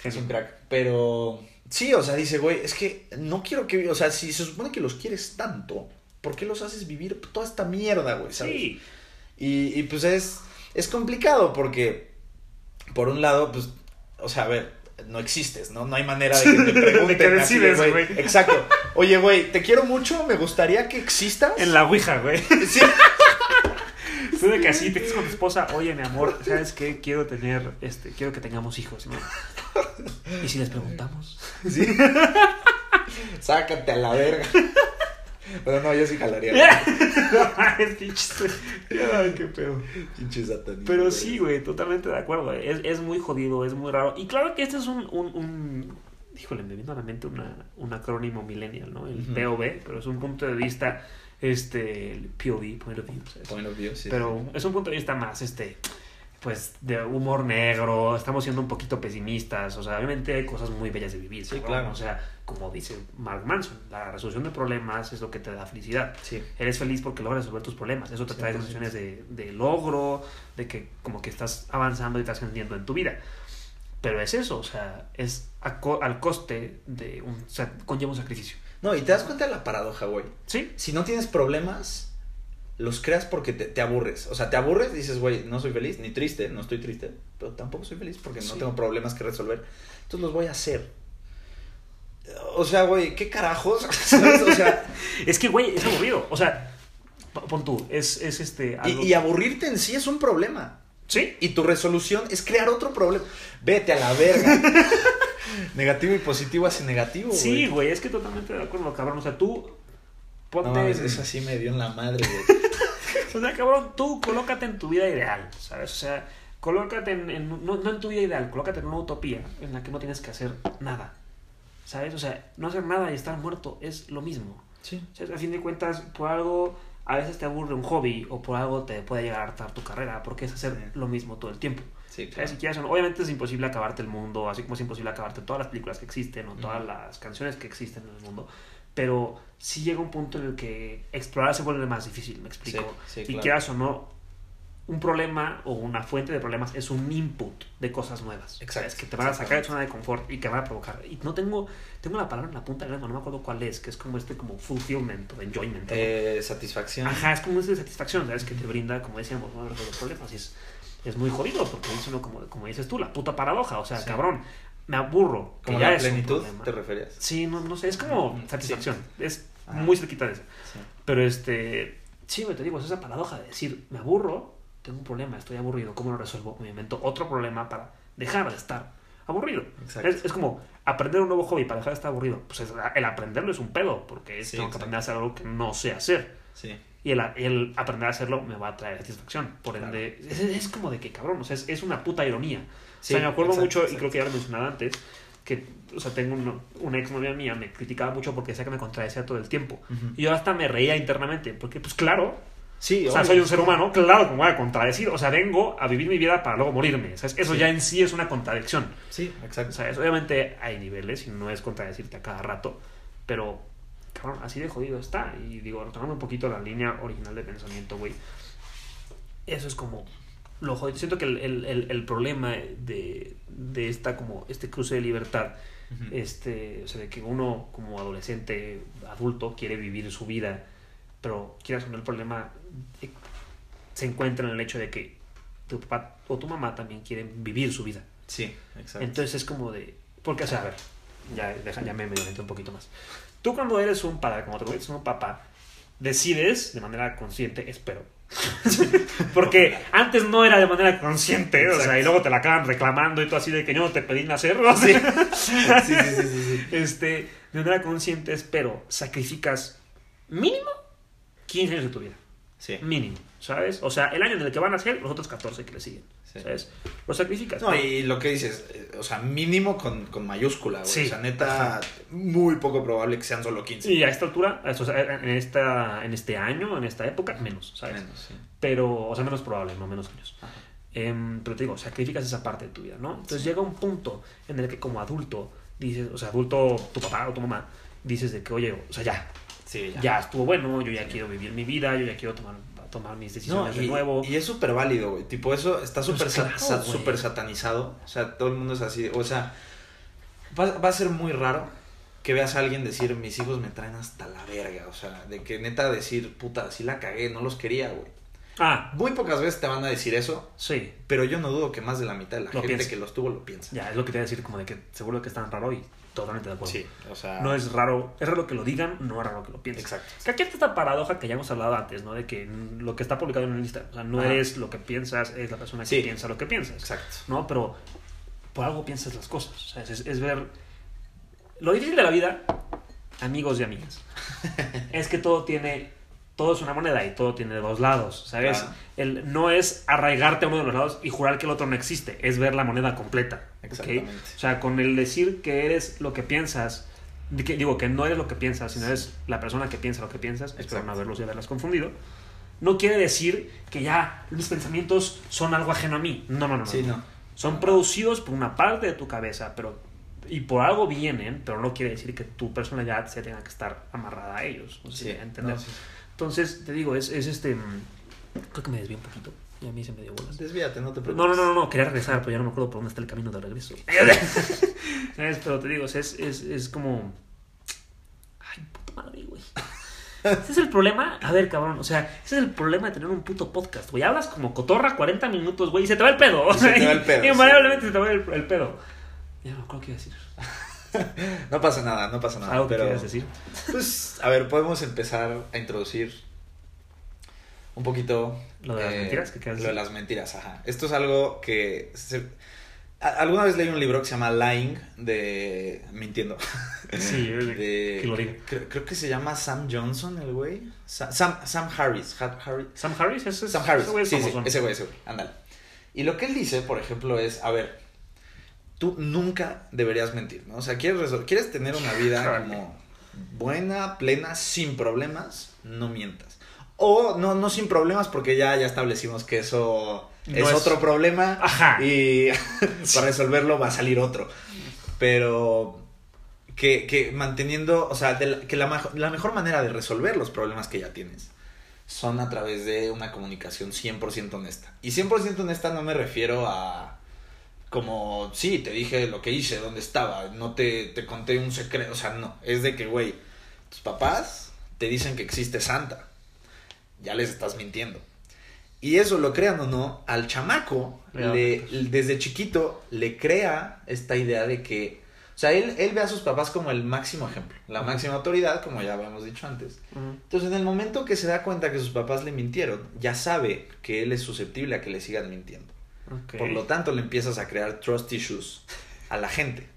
Es un crack. Pero sí, o sea, dice, güey, es que no quiero que. O sea, si se supone que los quieres tanto, ¿por qué los haces vivir toda esta mierda, güey? ¿sabes? Sí. Y, y, pues es, es complicado porque, por un lado, pues, o sea, a ver, no existes, ¿no? No hay manera de que te pregunten. De que así de, decides, güey. Exacto. Oye, güey, te quiero mucho, me gustaría que existas. En la Ouija, güey. Sí. Tú de que así te dices con tu esposa, oye, mi amor, ¿sabes qué? Quiero tener, este, quiero que tengamos hijos, ¿no? Y si les preguntamos. sí. Sácate a la verga. Pero no, yo sí jalaría. es pinches. Ay, qué pedo. Pinche. Pero sí, güey, totalmente de acuerdo. güey. Es, es muy jodido, es muy raro. Y claro que este es un. un, un híjole, me vino a la mente una, un acrónimo millennial, ¿no? El. POV, pero es un punto de vista. Este. El POV, point of view. ¿sabes? Point of view, sí. pero es un punto de vista más, este. Pues de humor negro, estamos siendo un poquito pesimistas, o sea, obviamente hay cosas muy bellas de vivir, Sí, claro. O sea, como dice Mark Manson, la resolución de problemas es lo que te da felicidad Sí. eres feliz porque logras resolver tus problemas. Eso te trae 100%. sensaciones de, de logro, de que como que estás avanzando y estás ascendiendo en tu vida. Pero es eso, o sea, es a co- al coste de un... O sea, conlleva un sacrificio. No, y te das cuenta de la paradoja, güey. ¿Sí? Si no tienes problemas, los creas porque te, te aburres. O sea, te aburres y dices, güey, no soy feliz, ni triste, no estoy triste, pero tampoco soy feliz porque no tengo problemas que resolver. Entonces los voy a hacer. O sea, güey, ¿qué carajos? ¿Sabes? O sea, Es que, güey, es aburrido. O sea, pon tú, es, es este... y aburrirte en sí es un problema. ¿Sí? Y tu resolución es crear otro problema. Vete a la verga. negativo y positivo hace negativo, güey. Sí, güey, es que totalmente de acuerdo, cabrón. O sea, tú... Ponte... No, eso así me dio en la madre, güey. O sea, cabrón, tú colócate en tu vida ideal, ¿sabes? O sea, colócate en, en- no, no en tu vida ideal, colócate en una utopía en la que no tienes que hacer nada, ¿sabes? O sea, no hacer nada y estar muerto es lo mismo. Sí. O sea, a fin de cuentas, por algo a veces te aburre un hobby o por algo te puede llegar a hartar tu carrera, porque es hacer Sí. lo mismo todo el tiempo. Sí, claro. Si quieres obviamente es imposible acabarte el mundo, así como es imposible acabarte todas las películas que existen o todas las canciones que existen en el mundo. Pero sí llega un punto en el que explorar se vuelve más difícil, me explico. Sí, sí, y claro. quieras o no, un problema o una fuente de problemas es un input de cosas nuevas. Exacto, ¿sabes? Que te van a sacar de zona de confort y que van a provocar. Y no tengo, tengo la palabra en la punta de la lengua, no me acuerdo cuál es, que es como este como fulfillment o enjoyment. Eh, satisfacción. Ajá, es como esa satisfacción, ¿sabes? Que te brinda, como decíamos, ¿no? los problemas. Y es, es muy jodido, porque es uno, como, como dices tú, la puta paradoja. O sea, Sí. cabrón, me aburro. Como la plenitud. ¿te referías? Sí, no, no sé, es como Mm, satisfacción. Es Ajá. muy cerquita de eso. Sí. Pero este, sí, güey, te digo, es esa paradoja de decir, me aburro, tengo un problema, estoy aburrido, ¿cómo lo resuelvo? Me invento otro problema para dejar de estar aburrido. Es, es como aprender un nuevo hobby para dejar de estar aburrido. Pues es- el aprenderlo es un pedo, porque es, Sí, tengo que aprender a hacer algo que no sé hacer. Sí. Y el, el aprender a hacerlo me va a traer satisfacción. Por Claro. ende, es, es como de que cabrón, o sea, es, es una puta ironía. Sí, o sea, me acuerdo exacto, mucho, y exacto. creo que ya lo mencionaba antes, que, o sea, tengo una, una ex novia mía, me criticaba mucho porque decía que me contradecía todo el tiempo. Ujú. Y yo hasta me reía internamente, porque pues claro, Sí, o sea, obvio. soy un ser humano, claro que me voy a contradecir. O sea, vengo a vivir mi vida para luego morirme. ¿sabes? Eso Sí. ya en sí es una contradicción. Sí, exacto. ¿sabes? Obviamente hay niveles y no es contradecirte a cada rato, pero cabrón, así de jodido está. Y digo, retomando un poquito la línea original de pensamiento, güey. Eso es como lo jodido. Siento que el, el- el- el problema de, de esta como este cruce de libertad, este, o sea, de que uno como adolescente, adulto, quiere vivir su vida, pero quieras o no, el problema eh, se encuentra en el hecho de que tu papá o tu mamá también quieren vivir su vida. Sí, exacto. Entonces es como de. Porque, o sea, a ver, ya, deja, ya me medio un poquito más. Tú, cuando eres un padre, como te eres un papá, decides de manera consciente, espero. Porque antes no era de manera consciente, o sea, y luego te la acaban reclamando y tú así de que yo no te pedí nacer, o sea, sí, este, de manera consciente, espero, sacrificas mínimo 15 años de tu vida. Sí. Mínimo, ¿sabes? O sea, el año en el que van a ser los otros 14 que le siguen, Sí. ¿sabes? Lo sacrificas. No, y lo que dices, eh, o sea, mínimo con, con mayúscula, güey. Sí. O sea, neta, muy poco probable que sean solo 15. Y a esta altura, o sea, en, esta, en este año, en esta época, menos, ¿sabes? Menos, sí. Pero, o sea, menos probable, no menos años. Ajá. Em, pero te digo, sacrificas esa parte de tu vida, ¿no? Entonces llega un punto en el que como adulto, dices, o sea, adulto, tu papá o tu mamá, dices de que, oye, o sea, ya, Sí, ya. ya estuvo bueno, yo ya quiero vivir mi vida, yo ya quiero tomar, tomar mis No, decisiones y, de nuevo. y es súper válido, güey. Tipo, eso está súper Pues claro, súper satanizado. O sea, todo el mundo es así. O sea, va, va a ser muy raro que veas a alguien decir, mis hijos me traen hasta la verga. O sea, de que neta decir, puta, sí la cagué, no los quería, güey. Ah, Muy pocas veces te van a decir eso, sí, pero yo no dudo que más de la mitad de la Lo gente piensa. que los tuvo lo piensa. ya, es lo que te iba a decir, como de que seguro que es tan raro y totalmente de acuerdo. Sí, o sea. No es raro, es raro que lo digan, no es raro que lo piensen. Exacto. Que aquí está esta paradoja que ya hemos hablado antes, ¿no? De que lo que está publicado en el Instagram, o sea, no Ajá. eres lo que piensas, es la persona que Sí. piensa lo que piensas. Exacto. ¿no? Pero por algo piensas las cosas. O sea, es, es ver. Lo difícil de la vida, amigos y amigas, es que todo tiene. Todo es una moneda y todo tiene dos lados, ¿sabes? Claro. El, no es arraigarte a uno de los lados y jurar que el otro no existe, es ver la moneda completa. Exactamente. O sea, con el decir que eres lo que piensas, que- digo que no eres lo que piensas, sino eres la persona que piensa lo que piensas, espero no haberlos y haberlas confundido, no quiere decir que ya mis pensamientos son algo ajeno a mí. No, no, no. no. Sí, no. Son producidos por una parte de tu cabeza, pero y por algo vienen, pero no quiere decir que tu personalidad se tenga que estar amarrada a ellos. No sé si Sí, a entender. no, sí. Entonces, te digo, es, es este. mm, Creo que me desvié un poquito. Y a mí se me dio bolas. Desvíate, no te preocupes. No, no, no, no, quería regresar, pero ya no me acuerdo por dónde está el camino de regreso. ¿Sabes? Pero te digo, es, es, es como. Ay, puta madre, güey. Ese es el problema. A ver, cabrón, o sea, ese es el problema de tener un puto podcast, güey. Hablas como cotorra 40 minutos, güey, y se te va el pedo. O Se sea, te va el pedo, y- Invariablemente se te va el, el pedo. Ya no me acuerdo qué iba a decir. No pasa nada, no pasa nada. Algo que pero, quieras decir. Pues, a ver, podemos empezar a introducir un poquito... Lo de las mentiras, ¿qué quieres Lo de las mentiras, ajá. Esto es algo que... se- Alguna vez leí un libro que se llama Lying de... Mintiendo. Sí, De, que lo diga. Creo, creo que se llama Sam Johnson, el güey. Sa- Sam, Sam Harris. Ha- Sam Harris, ese es. Sam Harris. ese güey es sí, ese güey, ese güey. Ándale. Y lo que él dice, por ejemplo, es, a ver, tú nunca deberías mentir, ¿no? O sea, quieres, quieres tener una vida como buena, plena, sin problemas, no mientas. O no, no sin problemas porque ya, ya establecimos que eso No es, es- otro problema Ajá. y para resolverlo va a salir otro. Pero que, que manteniendo, o sea, de la- que la, la mejor manera de resolver los problemas que ya tienes son a través de una comunicación 100% honesta. Y 100% honesta no me refiero a como, sí, te dije lo que hice, dónde estaba, no te, te conté un secreto, o sea, no, es de que, güey, tus papás te dicen que existe Santa, ya les estás mintiendo. Y eso, lo crean o no, al chamaco, le, desde chiquito, le crea esta idea de que, o sea, él, él ve a sus papás como el máximo ejemplo, la máxima autoridad, como ya habíamos dicho antes. Entonces, en el momento que se da cuenta que sus papás le mintieron, ya sabe que él es susceptible a que le sigan mintiendo. Por lo tanto, le empiezas a crear trust issues a la gente.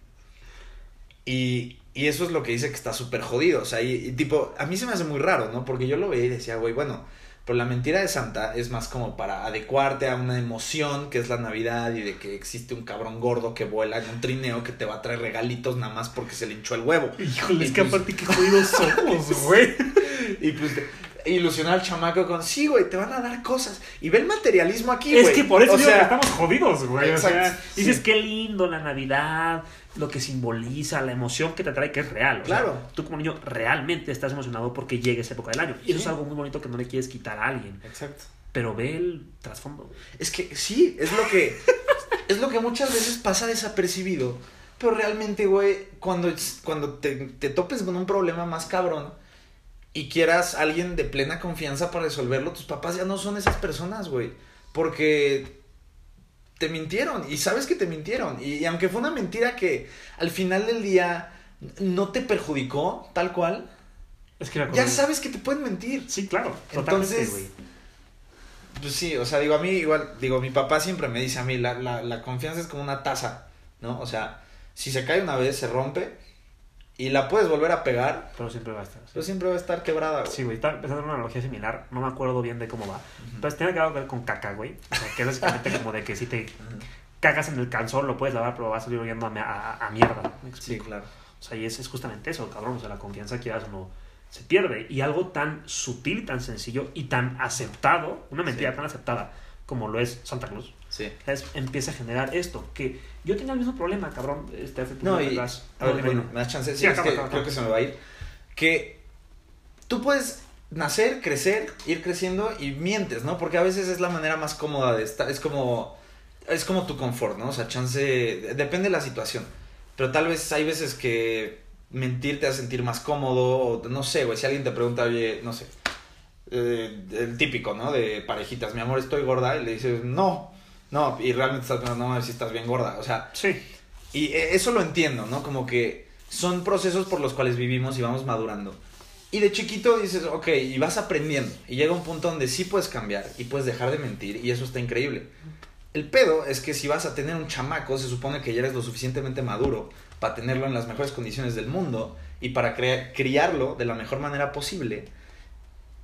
Y, y eso es lo que dice que está súper jodido. O sea, y, y tipo, a mí se me hace muy raro, ¿no? Porque yo lo veía y decía, güey, bueno, pero la mentira de Santa es más como para adecuarte a una emoción que es la Navidad y de que existe un cabrón gordo que vuela en un trineo que te va a traer regalitos nada más porque se le hinchó el huevo. Híjole, Y es que pues- aparte qué jodidos somos, güey. Y pues ilusionar al chamaco con, sí, güey, te van a dar cosas. Y ve el materialismo aquí, Es güey. que por eso o digo sea, que estamos jodidos, güey. O sea, Exacto, sí. dices qué lindo la Navidad, lo que simboliza, la emoción que te trae, que es real. O sea, Claro. tú como niño realmente estás emocionado porque llegue esa época del año. Y eso es algo muy bonito que no le quieres quitar a alguien. Exacto. Pero ve el trasfondo. Es que sí, es lo que es lo que muchas veces pasa desapercibido. Pero realmente, güey, cuando, cuando te, te topes con un problema más cabrón y quieras alguien de plena confianza para resolverlo, tus papás ya no son esas personas, güey. Porque te mintieron y sabes que te mintieron. Y, y aunque fue una mentira que al final del día no te perjudicó tal cual, Es que ya sabes que te pueden mentir. Sí, claro. Totalmente, Entonces, güey. Pues sí, o sea, digo, a mí igual, digo, mi papá siempre me dice a mí, la, la, la confianza es como una taza, ¿no? O sea, si se cae una vez, se rompe y la puedes volver a pegar, Pero siempre va a estar. pero siempre va a estar quebrada, güey. Sí, güey, está empezando una analogía similar. No me acuerdo bien de cómo va. Pero tiene que ver con caca, güey. O sea, que es básicamente como de que si te cagas en el calzón, lo puedes lavar, pero va a salir oliendo a, a- a mierda. ¿Me Sí, claro. O sea, y es, es justamente eso, cabrón. O sea, la confianza, quieras o no, se pierde. Y algo tan sutil, tan sencillo y tan aceptado, una mentira Sí. tan aceptada como lo es Santa Cruz, Sí. empieza a generar esto. Que yo tenía el mismo problema, cabrón. Este, hace No, y, atrás. a ver, No, bueno, me das chance, sí, Sí, es acaba, que acaba, creo que se me va a ir. Que tú puedes nacer, crecer, ir creciendo y mientes, ¿no? Porque a veces es la manera más cómoda de estar, es como, es como tu confort, ¿no? O sea, chance, depende de la situación. Pero tal vez hay veces que mentir te hace sentir más cómodo, o no sé, güey, si alguien te pregunta, oye, no sé, eh, el típico, ¿no? De parejitas, mi amor, estoy gorda, y le dices, no, no, y realmente estás pensando, no, si estás bien gorda, o sea, Sí. y eh, eso lo entiendo, ¿no? Como que son procesos por los cuales vivimos y vamos madurando. Y de chiquito dices, ok, y vas aprendiendo. Y llega un punto donde sí puedes cambiar y puedes dejar de mentir y eso está increíble. El pedo es que si vas a tener un chamaco, se supone que ya eres lo suficientemente maduro para tenerlo en las mejores condiciones del mundo y para criarlo de la mejor manera posible.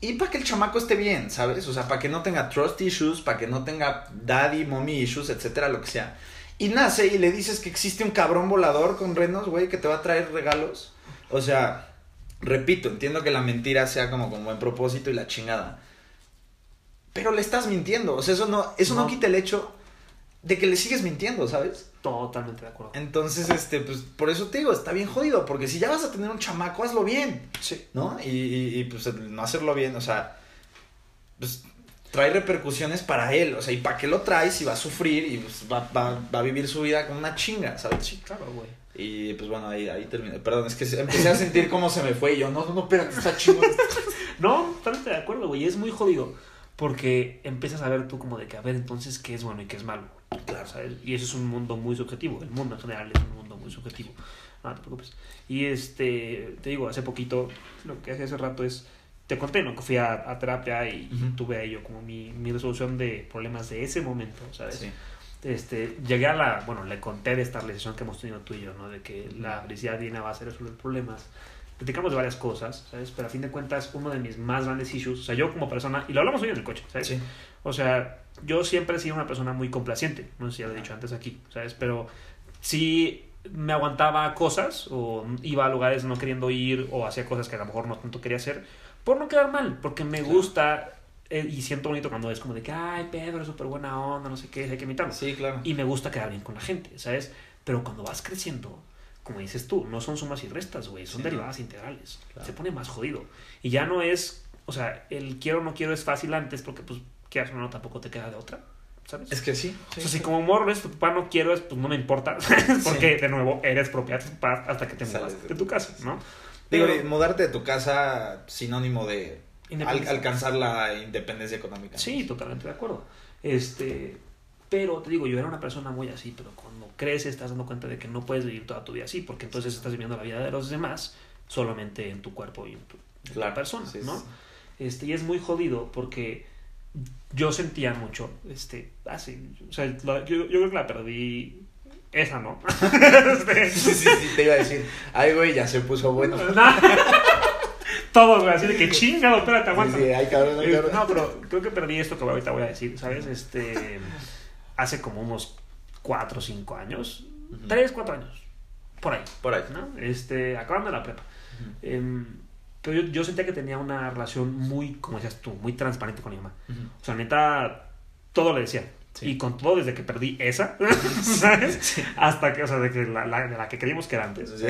Y para que el chamaco esté bien, ¿sabes? O sea, para que no tenga trust issues, para que no tenga daddy, mommy issues, etcétera, lo que sea. Y nace y le dices que existe un cabrón volador con renos, güey, que te va a traer regalos. O sea, repito, entiendo que la mentira sea como con buen propósito y la chingada. Pero le estás mintiendo. O sea, eso no, eso no, No. quita el hecho de que le sigues mintiendo, ¿sabes? Totalmente de acuerdo. Entonces, este, pues, por eso te digo, está bien jodido. Porque si ya vas a tener un chamaco, hazlo bien. Sí. ¿no? Y, y, y, pues no hacerlo bien, o sea, pues trae repercusiones para él, o sea, ¿y para qué lo traes? Y va a sufrir y pues, va, va, va a vivir su vida con una chinga, ¿sabes? Sí, claro, güey. Y pues bueno, ahí, ahí terminé. Perdón, es que empecé a sentir cómo se me fue y yo, no, no, espérate, está chingón. No, totalmente de acuerdo, güey. Es muy jodido. Porque empiezas a ver tú como de que, a ver, entonces, ¿qué es bueno y qué es malo? Claro. ¿sabes? Y eso es un mundo muy subjetivo. El mundo en general es un mundo muy subjetivo. No te preocupes. Y este, te digo, hace poquito, lo que hace hace rato es, te conté, ¿no? Que fui a, a terapia y Ujú. tuve ahí yo como mi, mi resolución de problemas de ese momento, ¿sabes? Sí. Este, llegué a la, bueno, le conté de esta realización que hemos tenido tú y yo, ¿no? De que la felicidad viene a base de resolver problemas. Platicamos de varias cosas, ¿sabes? Pero a fin de cuentas, uno de mis más grandes issues, o sea, yo como persona, y lo hablamos hoy en el coche, ¿sabes? Sí. O sea, yo siempre he sido una persona muy complaciente, no sé si ya lo he dicho antes aquí, ¿sabes? Pero sí me aguantaba cosas o iba a lugares no queriendo ir o hacía cosas que a lo mejor no tanto quería hacer por no quedar mal, porque me Claro. gusta eh, y siento bonito cuando es como de que, ay, Pedro es súper buena onda, no sé qué, hay que imitarlo. Sí, claro. Y me gusta quedar bien con la gente, ¿sabes? Pero cuando vas creciendo, como dices tú, no son sumas y restas, güey, son Sí, derivadas integrales. Claro. Se pone más jodido. Y ya no es, o sea, el quiero o no quiero es fácil antes porque, pues, quieras o no, tampoco te queda de otra, ¿sabes? Es que sí. o sea, si como morro es tu papá no quiero, es, pues no me importa, porque de nuevo eres propiedad de tu papá hasta que te mudas de de tu casa, ¿no? Digo, Pero- mudarte de tu casa, sinónimo de al- alcanzar la independencia económica. Sí, totalmente de acuerdo. Este, pero te digo, yo era una persona muy así, pero cuando creces estás dando cuenta de que no puedes vivir toda tu vida así, porque entonces estás viviendo la vida de los demás solamente en tu cuerpo y en tu, en tu Claro, persona, sí, ¿no? sí. Este, y es muy jodido porque yo sentía mucho, este, así, o sea, yo, yo creo que la perdí esa, ¿no? Este, Sí, sí, sí, te iba a decir. Ay, güey, ya se puso bueno. Todo, güey, así de que chingado, espérate, aguanta. Sí, sí, ay, cabrón, ay, Eh, cabrón. No, pero creo que perdí esto que ahorita voy a decir, ¿sabes? Este, hace como unos 4 o 5 años, Ujú. 3, 4 años, por ahí, Por ahí. ¿no? Este, acabando la prepa. Em, pero yo, yo sentía que tenía una relación muy, como decías tú, muy transparente con mi mamá. Ujú. O sea, neta, todo le decía. Sí. Y con todo desde que perdí esa, ¿sabes? Hasta que, o sea, de, que la, la- de la que creímos que era antes. Sí.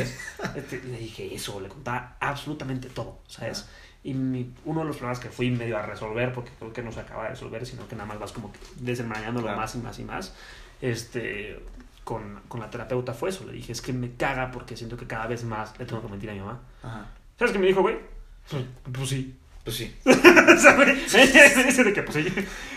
Este, le dije eso, le contaba absolutamente todo, ¿sabes? Ah. Y mi- uno de los problemas que fui medio a resolver, porque creo que no se acaba de resolver, sino que nada más vas como que desenmarañándolo Claro. más y más y más, este, con, con la terapeuta fue eso. Le dije, es que me caga porque siento que cada vez más le tengo que mentir a mi mamá. Ajá. ¿Sabes qué me dijo, güey? Pues, pues sí. Pues sí. ¿Sabes? Me dice de que, pues sí.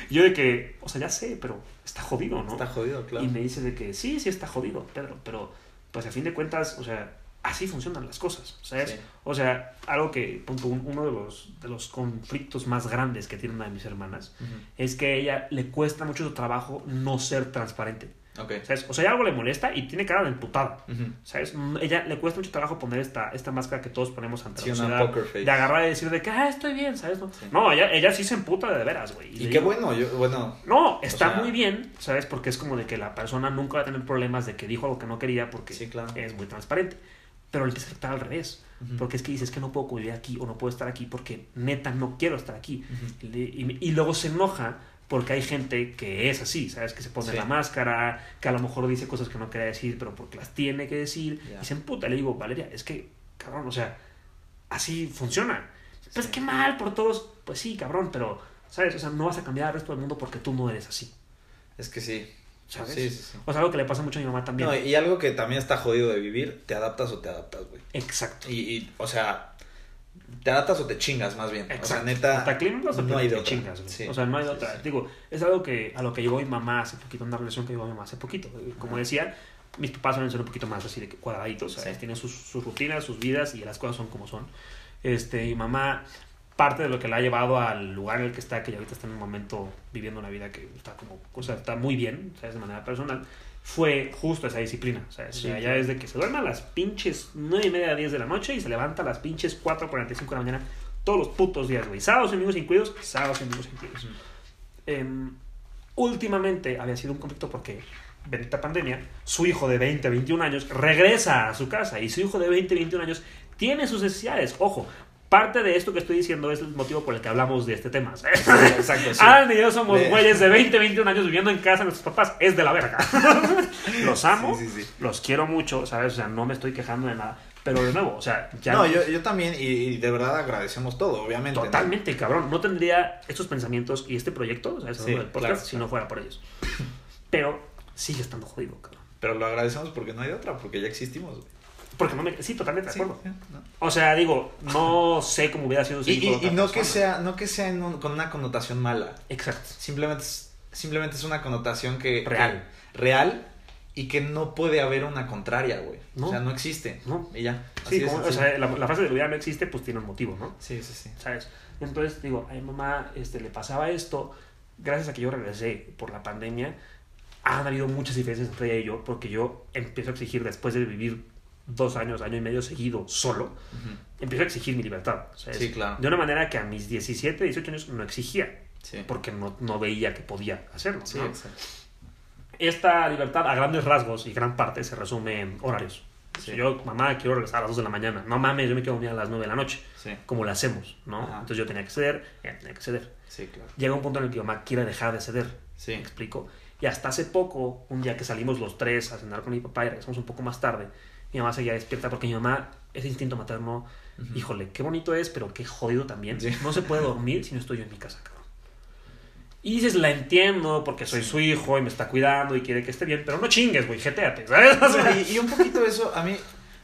Yo de que, o sea, ya sé, pero está jodido, ¿no? Está jodido, claro. Y me dice de que sí, sí está jodido, Pedro, pero pues a fin de cuentas, o sea, así funcionan las cosas, ¿sabes? Sí. O sea, algo que, punto, un- uno de los, de los conflictos más grandes que tiene una de mis hermanas es que a ella le cuesta mucho su trabajo no ser transparente, Ok. ¿sabes? O sea, algo le molesta y tiene cara de emputada. Ujú. ¿Sabes? Mm, Ella le cuesta mucho trabajo poner esta, esta máscara que todos ponemos ante Sí, la sociedad. De agarrar y decir de que, ah, estoy bien, ¿sabes? No, Sí. no ella, ella sí se emputa de veras, güey. Y le qué digo, bueno, yo, bueno, No, está sea- muy bien, ¿sabes? Porque es como de que la persona nunca va a tener problemas de que dijo algo que no quería porque Sí, claro. es muy transparente. Pero el que se aceptar al revés. Ujú. Porque es que dices que no puedo vivir aquí o no puedo estar aquí porque neta no quiero estar aquí. Ujú. Y, le- y- y luego se enoja porque hay gente que es así, ¿sabes? Que se pone Sí. la máscara, que a lo mejor dice cosas que no quería decir, pero porque las tiene que decir. Ya. Y se emputa. Le digo, Valeria, es que, cabrón, o sea, así funciona. Pues Sí. qué mal por todos. Pues sí, cabrón, pero, ¿sabes? O sea, no vas a cambiar al resto del mundo porque tú no eres así. Es que sí. ¿Sabes? Sí, sí, sí. O sea, algo que le pasa mucho a mi mamá también. No, y algo que también está jodido de vivir, te adaptas o te adaptas, güey. Exacto. Y, y, o sea, te adaptas o te chingas más bien. Exacto. O sea, neta, Hasta no hay de te otra. chingas, güey. Sí. O sea, no hay de Sí, otra. sí. Digo, es algo que a lo que llegó mi mamá hace poquito, una relación que llegó mi mamá hace poquito. Como decía, mis papás suelen ser un poquito más así de cuadraditos, ¿sabes? Tienen sus, sus rutinas, sus vidas y las cosas son como son. Este, mi mamá, parte de lo que la ha llevado al lugar en el que está, que ya ahorita está en un momento viviendo una vida que está como, o sea, está muy bien, ¿sabes? De manera personal, fue justo esa disciplina. Sí, o sea, ya claro. es de que se duerme a las pinches 9 y media a 10 de la noche y se levanta a las pinches 4.45 de la mañana todos los putos días, güey. Sábados y domingos incluidos, sábados y domingos incluidos. Em, últimamente había sido un conflicto porque, bendita pandemia, su hijo de 20, 21 años regresa a su casa y su hijo de 20, 21 años tiene sus necesidades. Ojo, parte de esto que estoy diciendo es el motivo por el que hablamos de este tema. ¿sabes? Exacto, sí. Alan y yo somos De- güeyes de 20, 21 años viviendo en casa de nuestros papás. Es de la verga. los amo, Sí, sí, los quiero mucho, ¿sabes? O sea, no me estoy quejando de nada. Pero de nuevo, o sea, ya. No, yo, yo también, y, y de verdad agradecemos todo, obviamente. ¿no? Totalmente, cabrón. No tendría estos pensamientos y este proyecto, ¿sabes? Sí, podcast, claro, si no fuera por ellos. Pero sigue estando jodido, cabrón. Pero lo agradecemos porque no hay de otra, porque ya existimos, güey. Porque no me. Sí, totalmente de acuerdo. sí, ¿no? O sea, digo, no sé cómo hubiera sido Y, si y- y otra no que persona. sea, no que sea en un- con una connotación mala. Exacto. Simplemente es, simplemente es una connotación que. Real. que- real y que no puede haber una contraria, güey. No. O sea, no existe. No. Y ya. Sí, como- o sea, la, la frase de hubiera no existe, pues tiene un motivo, ¿no? Sí, sí, sí. ¿Sabes? Entonces, digo, a mi mamá este, le pasaba esto. Gracias a que yo regresé por la pandemia, han habido muchas diferencias entre ella y yo, porque yo empiezo a exigir, después de vivir dos años, año y medio seguido solo, Ujú. empiezo a exigir mi libertad. ¿sabes? Sí, claro. De una manera que a mis 17, 18 años no exigía, Sí. porque no, no veía que podía hacerlo. Sí, ¿no? Esta libertad, a grandes rasgos y gran parte, se resume en horarios. Si yo, mamá, quiero regresar a las 2 de la mañana. No mames, yo me quiero dormir a las 9 de la noche. Como lo hacemos, ¿no? Ajá. Entonces yo tenía que ceder, ella tenía que ceder. claro. Llega un punto en el que mamá quiere dejar de ceder. ¿Me explico? Y hasta hace poco, un día que salimos los tres a cenar con mi papá y regresamos un poco más tarde, mi mamá seguía despierta porque mi mamá, ese instinto materno, híjole, qué bonito es, pero qué jodido también. Sí. No se puede dormir si no estoy yo en mi casa, cabrón. Y dices, la entiendo porque soy Sí. su hijo y me está cuidando y quiere que esté bien, pero no chingues, güey, jeteate, ¿sabes? O sea, No, y, y un poquito eso, a mí,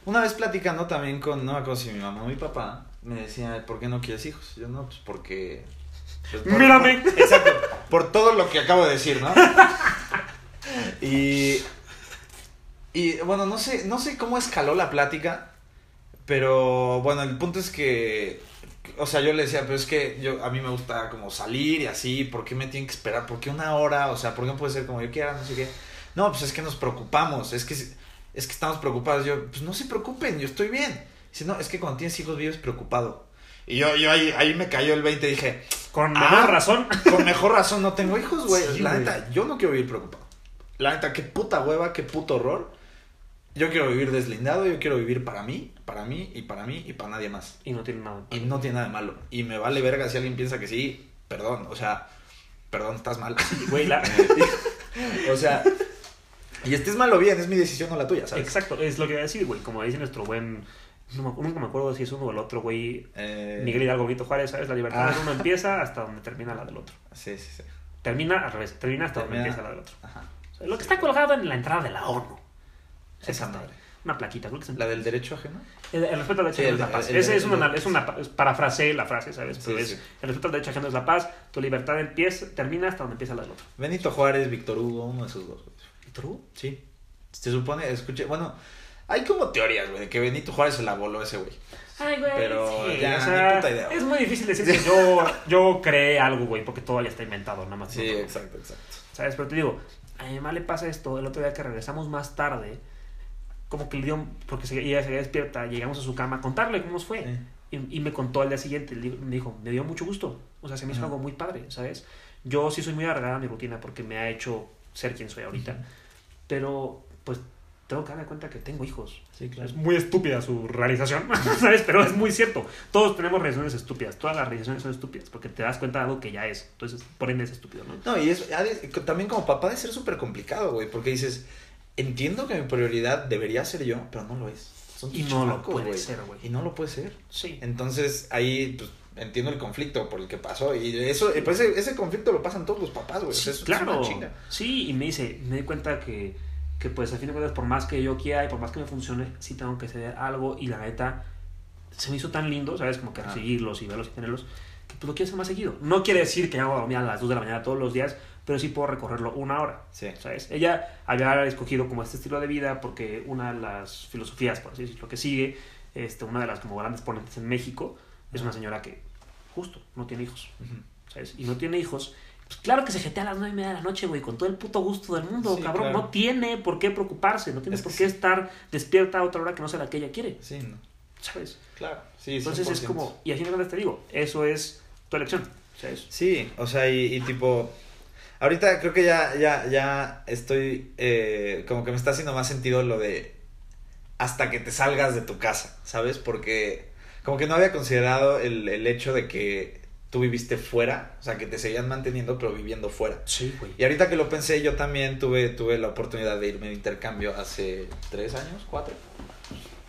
una vez platicando también con, no me acuerdo si mi mamá o mi papá, me decía, ¿por qué no quieres hijos? Yo no, pues porque... pues, por- Mírame. por- exacto, por todo lo que acabo de decir, ¿no? y, y bueno, no sé, no sé cómo escaló la plática, pero bueno, el punto es que, o sea, yo le decía, pero es que yo, a mí me gusta como salir y así, ¿por qué me tienen que esperar? ¿Por qué una hora? O sea, ¿por qué no puede ser como yo quiera? No sé qué. No, pues es que nos preocupamos, es que, es que estamos preocupados. Yo, pues no se preocupen, yo estoy bien. Dice, no, es que cuando tienes hijos vives preocupado. Y yo, yo ahí, ahí me cayó el 20 y dije, Con Ah. mejor razón. con mejor razón no tengo hijos, güey. Sí, la güey. neta, yo no quiero vivir preocupado. La neta, qué puta hueva, qué puto horror. Yo quiero vivir deslindado, yo quiero vivir para mí, para mí y para mí y para nadie más. Y no tiene nada. Y no tiene nada de malo. Y me vale verga si alguien piensa que sí, perdón, o sea, perdón, estás mal. Güey, la- o sea, y estés mal o bien, es mi decisión, no la tuya, ¿sabes? Exacto, es lo que iba a decir, güey. Como dice nuestro buen. No nunca me acuerdo si es uno o el otro, güey. Eh, Miguel Hidalgo Benito Juárez, ¿sabes? La libertad Ah. de uno empieza hasta donde termina la del otro. Sí, sí, sí. Termina al revés, termina hasta Termina- donde empieza la del otro. Ajá. O sea, lo que está colgado en la entrada de la ONU. Esa madre. Una plaquita, creo que se ¿La del derecho ajeno? El, el respeto al derecho Sí, ajeno el- es la paz. el- Ese es el- una, el- es una pa- es parafraseé la frase, ¿sabes? Pero Sí, es, sí. el respeto al derecho ajeno es la paz, tu libertad empieza, termina hasta donde empieza la del otro. Benito Juárez, Víctor Hugo, uno de esos dos. güey. ¿Víctor Hugo? Sí. Se supone, escuché, bueno, hay como teorías, güey, de que Benito Juárez se la voló ese güey. Ay, güey. Pero sí, ya, o sea, ni puta idea. Es muy difícil decir que yo, yo creé algo, güey, porque todo ya está inventado, nada más. Sí, no, exacto, exacto. ¿Sabes? Pero te digo, a mi mamá le pasa esto, el otro día que regresamos más tarde, como que le dio, porque se, ella se despierta, llegamos a su cama a contarle cómo nos fue. Sí. Y, y me contó al día siguiente, me dijo, me dio mucho gusto. O sea, se me hizo algo muy padre, ¿sabes? Yo sí soy muy agarrada a mi rutina porque me ha hecho ser quien soy ahorita. Pero, pues, tengo que darme cuenta que tengo hijos. Sí, claro. Es muy estúpida su realización, ¿sabes? Pero es muy cierto. Todos tenemos realizaciones estúpidas. Todas las realizaciones son estúpidas porque te das cuenta de algo que ya es. Entonces, por ende es estúpido, ¿no? No, y es, también como papá de ser súper complicado, güey, porque dices, entiendo que mi prioridad debería ser yo, pero no lo es. Son Y no lo puede ser, güey. Y no lo puede ser. Sí. Entonces, ahí, pues, entiendo el conflicto por el que pasó. Y eso, pues ese, ese conflicto lo pasan todos los papás, güey. Sí, Es- es claro. chinga. Sí, y me dice, me di cuenta que, que pues a fin de cuentas, por más que yo quiera y por más que me funcione, sí tengo que ceder algo. Y la neta, se me hizo tan lindo, ¿sabes? Como que recibirlos y verlos y tenerlos, que pues lo quiero hacer más seguido. No quiere decir que hago dormir a las 2 de la mañana todos los días, pero sí puedo recorrerlo una hora. Sí. ¿sabes? Ella había escogido como este estilo de vida porque una de las filosofías, por así decirlo, que sigue, este, una de las como grandes ponentes en México, es una señora que justo no tiene hijos. ¿sabes? Y no tiene hijos. Pues claro que se jetea a las nueve y media de la noche, güey, con todo el puto gusto del mundo, Sí, cabrón. claro. No tiene por qué preocuparse, no tiene Es por qué sí. estar despierta a otra hora que no sea la que ella quiere, Sí, no. ¿sabes? Claro. Sí, Entonces es 100%. como, y a fin de cuentas te digo, eso es tu elección, ¿sabes? Sí, o sea, y, y tipo. Ahorita creo que ya, ya, ya estoy. eh, como que me está haciendo más sentido lo de. Hasta que te salgas de tu casa, ¿sabes? Porque. Como que no había considerado el, el hecho de que tú viviste fuera. O sea, que te seguían manteniendo, pero viviendo fuera. Sí, güey. Y ahorita que lo pensé, yo también tuve, tuve la oportunidad de irme de intercambio hace tres años, cuatro.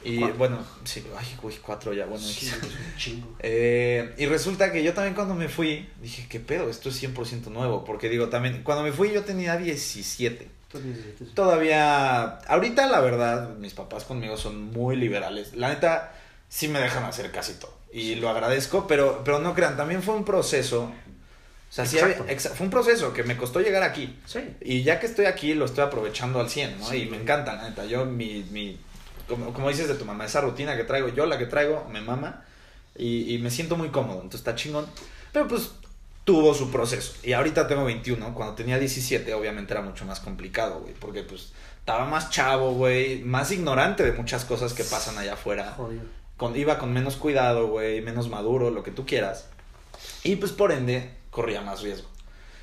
Y Cuatro. bueno, sí, ay, uy, cuatro ya, bueno. Sí, es un chingo. Eh, y resulta que yo también cuando me fui, dije, ¿qué pedo? Esto es 100% nuevo. Porque digo, también, cuando me fui yo tenía 17. Entonces, Todavía, ahorita la verdad, mis papás conmigo son muy liberales. La neta, sí me dejan hacer casi todo. Y lo agradezco, pero, pero no crean, también fue un proceso. O sea, sí había- fue un proceso que me costó llegar aquí. Sí. Y ya que estoy aquí, lo estoy aprovechando al 100, ¿no? Sí, y me güey. encanta, la neta. Yo, mi, mi como, como dices de tu mamá, esa rutina que traigo, yo la que traigo, me mama. Y, y me siento muy cómodo, entonces está chingón. Pero pues tuvo su proceso. Y ahorita tengo 21, cuando tenía 17 obviamente era mucho más complicado, güey. Porque pues estaba más chavo, güey, más ignorante de muchas cosas que pasan allá afuera Jodido. con, iba con menos cuidado, güey, menos maduro, lo que tú quieras. Y pues por ende corría más riesgo.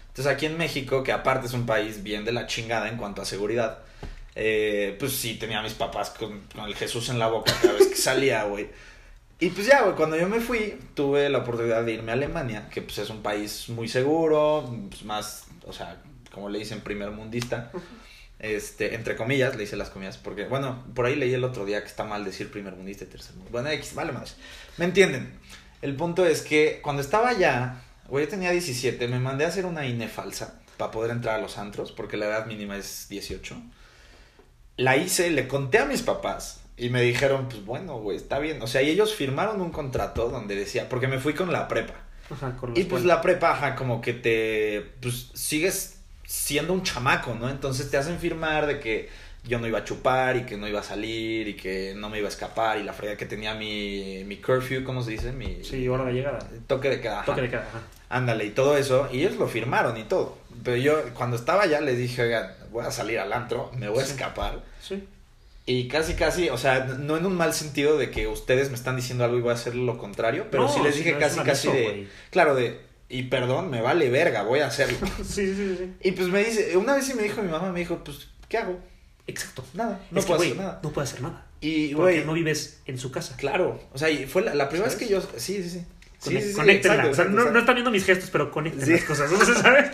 Entonces aquí en México, que aparte es un país bien de la chingada en cuanto a seguridad, eh, pues sí tenía a mis papás con, con el Jesús en la boca cada vez que salía, güey. Y pues ya, güey, cuando yo me fui, tuve la oportunidad de irme a Alemania, que pues es un país muy seguro, pues más, o sea, como le dicen, primer mundista. Este, entre comillas, le hice las comillas, porque, bueno, por ahí leí el otro día que está mal decir primer mundista y tercer mundo. Bueno, X, vale más. ¿Me entienden? El punto es que cuando estaba allá, güey, yo tenía 17, me mandé a hacer una INE falsa para poder entrar a los antros, porque la edad mínima es 18. La hice, le conté a mis papás y me dijeron, pues bueno, güey, está bien. O sea, y ellos firmaron un contrato donde decía, porque me fui con la prepa. Ajá, con Y pues la prepa, ajá, como que te, pues sigues siendo un chamaco, ¿no? Entonces te hacen firmar de que yo no iba a chupar y que no iba a salir y que no me iba a escapar y la frega que tenía mi, mi curfew, ¿cómo se dice? Mi Sí, hora de llegada. toque de queda. ajá. Toque de queda. Ajá. Ándale, y todo eso, y ellos lo firmaron y todo. Pero yo cuando estaba allá les dije, oigan, voy a salir al antro, me voy a escapar. Sí. Y casi, casi, o sea, no en un mal sentido de que ustedes me están diciendo algo y voy a hacer lo contrario, pero No, sí les dije no, casi, casi de, claro, de, y perdón, me vale verga, voy a hacerlo. Sí, sí, sí, y pues me dice, una vez sí me dijo mi mamá, me dijo, pues, ¿qué hago? Exacto. Nada, no es puedo hacer nada. no puede hacer nada. Y, Porque güey, no vives en su casa. claro, o sea, y fue la, la primera vez que yo, sí, sí, sí. Sí, sí, exacto, O sea, no, no están viendo mis gestos, pero conecten Sí. las cosas. ¿no? ¿Sabes?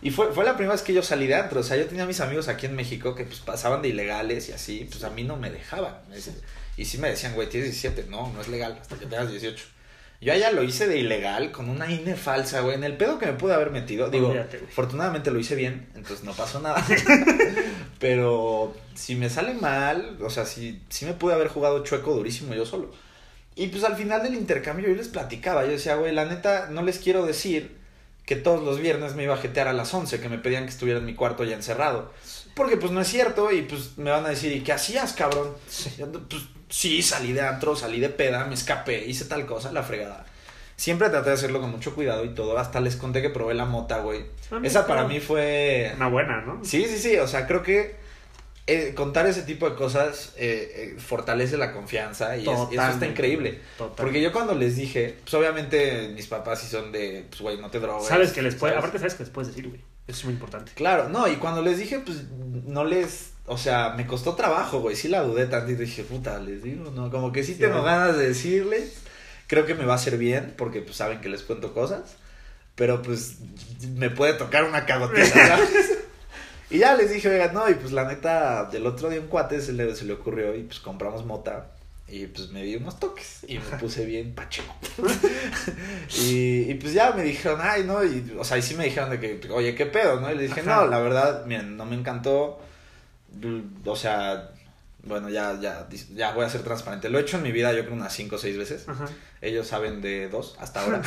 Y fue, fue la primera vez que yo salí de antro. O sea, yo tenía mis amigos aquí en México que pues pasaban de ilegales y así, pues a mí no me dejaban. Y sí me decían, güey, tienes 17. No, no es legal, hasta que tengas 18. Yo allá lo hice de ilegal, con una INE falsa, güey. En el pedo que me pude haber metido. Digo, Olvídate, afortunadamente lo hice bien, entonces no pasó nada. Pero si me sale mal, o sea, si, si me pude haber jugado chueco durísimo yo solo. Y pues al final del intercambio yo les platicaba. Yo decía, güey, la neta, no les quiero decir que todos los viernes me iba a jetear a las 11, que me pedían que estuviera en mi cuarto ya encerrado. Porque pues no es cierto y pues me van a decir, ¿y qué hacías, cabrón? Yo, Pues sí, salí de antro, salí de peda, me escapé, hice tal cosa, la fregada. Siempre traté de hacerlo con mucho cuidado y todo. Hasta les conté que probé la mota, güey. Ah, Esa para mí fue... Una buena, ¿no? Sí, sí, sí. O sea, creo que eh, contar ese tipo de cosas eh, eh, fortalece la confianza y es- eso está increíble. Total. Porque yo cuando les dije, pues obviamente mis papás sí son de, pues güey, no te drogues. Sabes que les puede, ¿sabes? aparte sabes que les puedes decir, güey. Eso es muy importante. Claro, no, y cuando les dije, pues no les, o sea, me costó trabajo, güey, sí la dudé tantito y dije, puta, les digo, no, como que sí, Sí, tengo ganas de decirles, creo que me va a hacer bien, porque pues saben que les cuento cosas, pero pues me puede tocar una cagotiza, ¿sabes? Y ya les dije, oigan, no, y pues la neta, del otro día un cuate se le, se le ocurrió y pues compramos mota. Y pues me di unos toques y me puse bien pacheco. y, y pues ya me dijeron, ay, no, y, o sea, y sí me dijeron de que, oye, ¿qué pedo, no? Y le dije, Ajá. no, la verdad, miren, no me encantó. O sea, bueno, ya, ya, ya voy a ser transparente. Lo he hecho en mi vida, yo creo, unas cinco o seis veces. Ajá. Ellos saben de dos hasta ahora.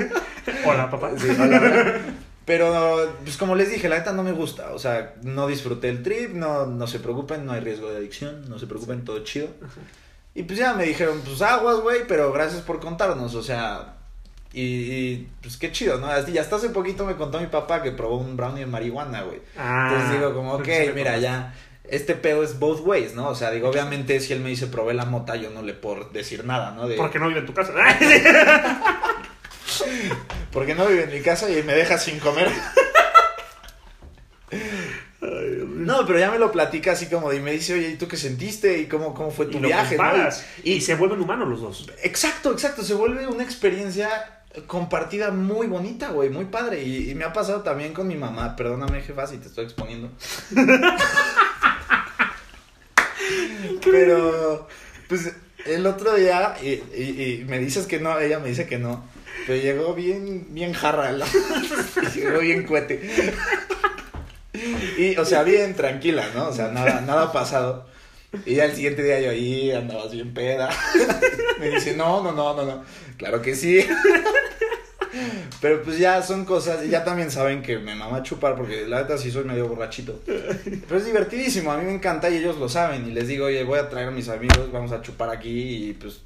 Hola, papá. Sí, hola. Pero, pues como les dije, la neta no me gusta. O sea, no disfruté el trip, no, no se preocupen, no hay riesgo de adicción, no se preocupen, todo chido. Y pues ya me dijeron, pues aguas, güey, pero gracias por contarnos, o sea, y, y, pues qué chido, ¿no? Así, hasta hace poquito me contó mi papá que probó un brownie de marihuana, güey. Ah, Entonces digo, como, ok, mira, ya, este pedo es both ways, ¿no? O sea, digo, obviamente si él me dice probé la mota, yo no le puedo decir nada, ¿no? De, Porque no vive en tu casa. porque no vive en mi casa y me deja sin comer. No, pero ya me lo platica así como de, y me dice, oye, ¿y tú qué sentiste? ¿Y cómo, cómo fue tu y lo viaje? Y- Y, se vuelven humanos los dos. Exacto, exacto. Se vuelve una experiencia compartida muy bonita, güey, muy padre. Y, y me ha pasado también con mi mamá. Perdóname, jefa, si te estoy exponiendo. Pero, pues, el otro día, y- y me dices que no, ella me dice que no. Pero llegó bien, bien jarra. ¿no? llegó bien cuete. Y, o sea, bien tranquila, ¿no? O sea, nada, nada ha pasado. Y ya el siguiente día yo ahí andabas bien peda. Me dice, no, no, no, no, no. Claro que sí. Pero pues ya son cosas, ya también saben que me mama chupar porque la neta sí soy medio borrachito. Pero es divertidísimo, a mí me encanta y ellos lo saben. Y les digo, oye, voy a traer a mis amigos, vamos a chupar aquí y pues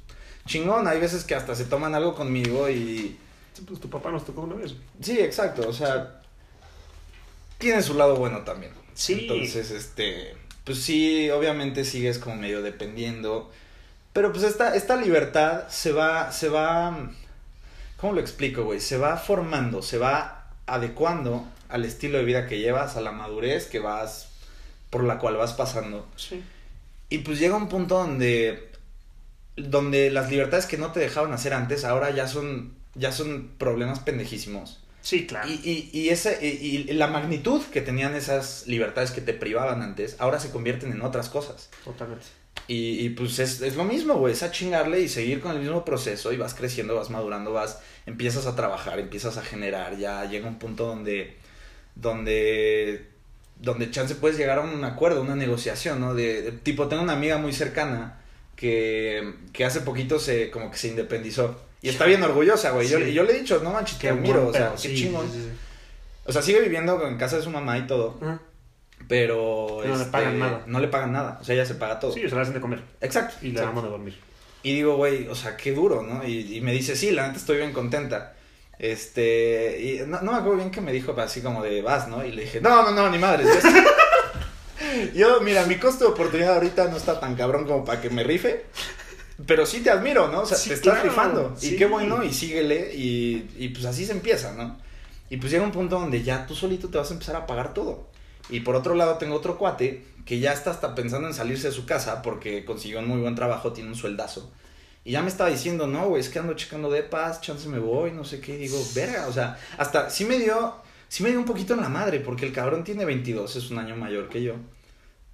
chingón. Hay veces que hasta se toman algo conmigo y... Sí, Pues tu papá nos tocó una vez. Sí, exacto, o sea, tiene su lado bueno también. Sí. Entonces, este, pues sí, obviamente sigues como medio dependiendo, pero pues esta, esta libertad se va, se va, ¿cómo lo explico, güey? Se va formando, se va adecuando al estilo de vida que llevas, a la madurez que vas, por la cual vas pasando. Sí. Y pues llega un punto donde, donde las libertades que no te dejaban hacer antes, ahora ya son, ya son problemas pendejísimos. Sí, claro. Y, y, y, ese, y, y la magnitud que tenían esas libertades que te privaban antes, ahora se convierten en otras cosas. Totalmente. Y, y pues es, es lo mismo, güey, es a chingarle y seguir con el mismo proceso y vas creciendo, vas madurando, vas, empiezas a trabajar, empiezas a generar, ya llega un punto donde, donde, donde chance puedes llegar a un acuerdo, una negociación, ¿no? De, de- tipo, tengo una amiga muy cercana que, que hace poquito se, como que se independizó. Y está bien orgullosa, güey. Yo, Sí. y yo le he dicho, no manches, te admiro, o sea, qué Sí, chingón. sí. O sea, sigue viviendo en casa de su mamá y todo, pero... No le este, pagan nada. No le pagan nada, o sea, ella se paga todo. Sí, se la hacen de comer. Exacto. Y le exacto. damos de dormir. Y digo, güey, o sea, qué duro, ¿no? Y, y me dice, sí, la neta estoy bien contenta. Este, y no, no me acuerdo bien que me dijo así como de vas, ¿no? Y le dije, no, no, no, ni madre. Yo, mira, mi costo de oportunidad ahorita no está tan cabrón como para que me rife. Pero sí te admiro, ¿no? O sea, Sí, te estás claro, rifando. sí. Y qué bueno, y síguele. Y, y pues así se empieza, ¿no? Y pues llega un punto donde ya tú solito te vas a empezar a pagar todo. Y por otro lado tengo otro cuate que ya está hasta pensando en salirse de su casa porque consiguió un muy buen trabajo, tiene un sueldazo. Y ya me estaba diciendo, no, güey, es que ando checando de paz, chance me voy, no sé qué. Y digo, verga, o sea, hasta sí me dio, sí me dio un poquito en la madre porque el cabrón tiene 22, es un año mayor que yo.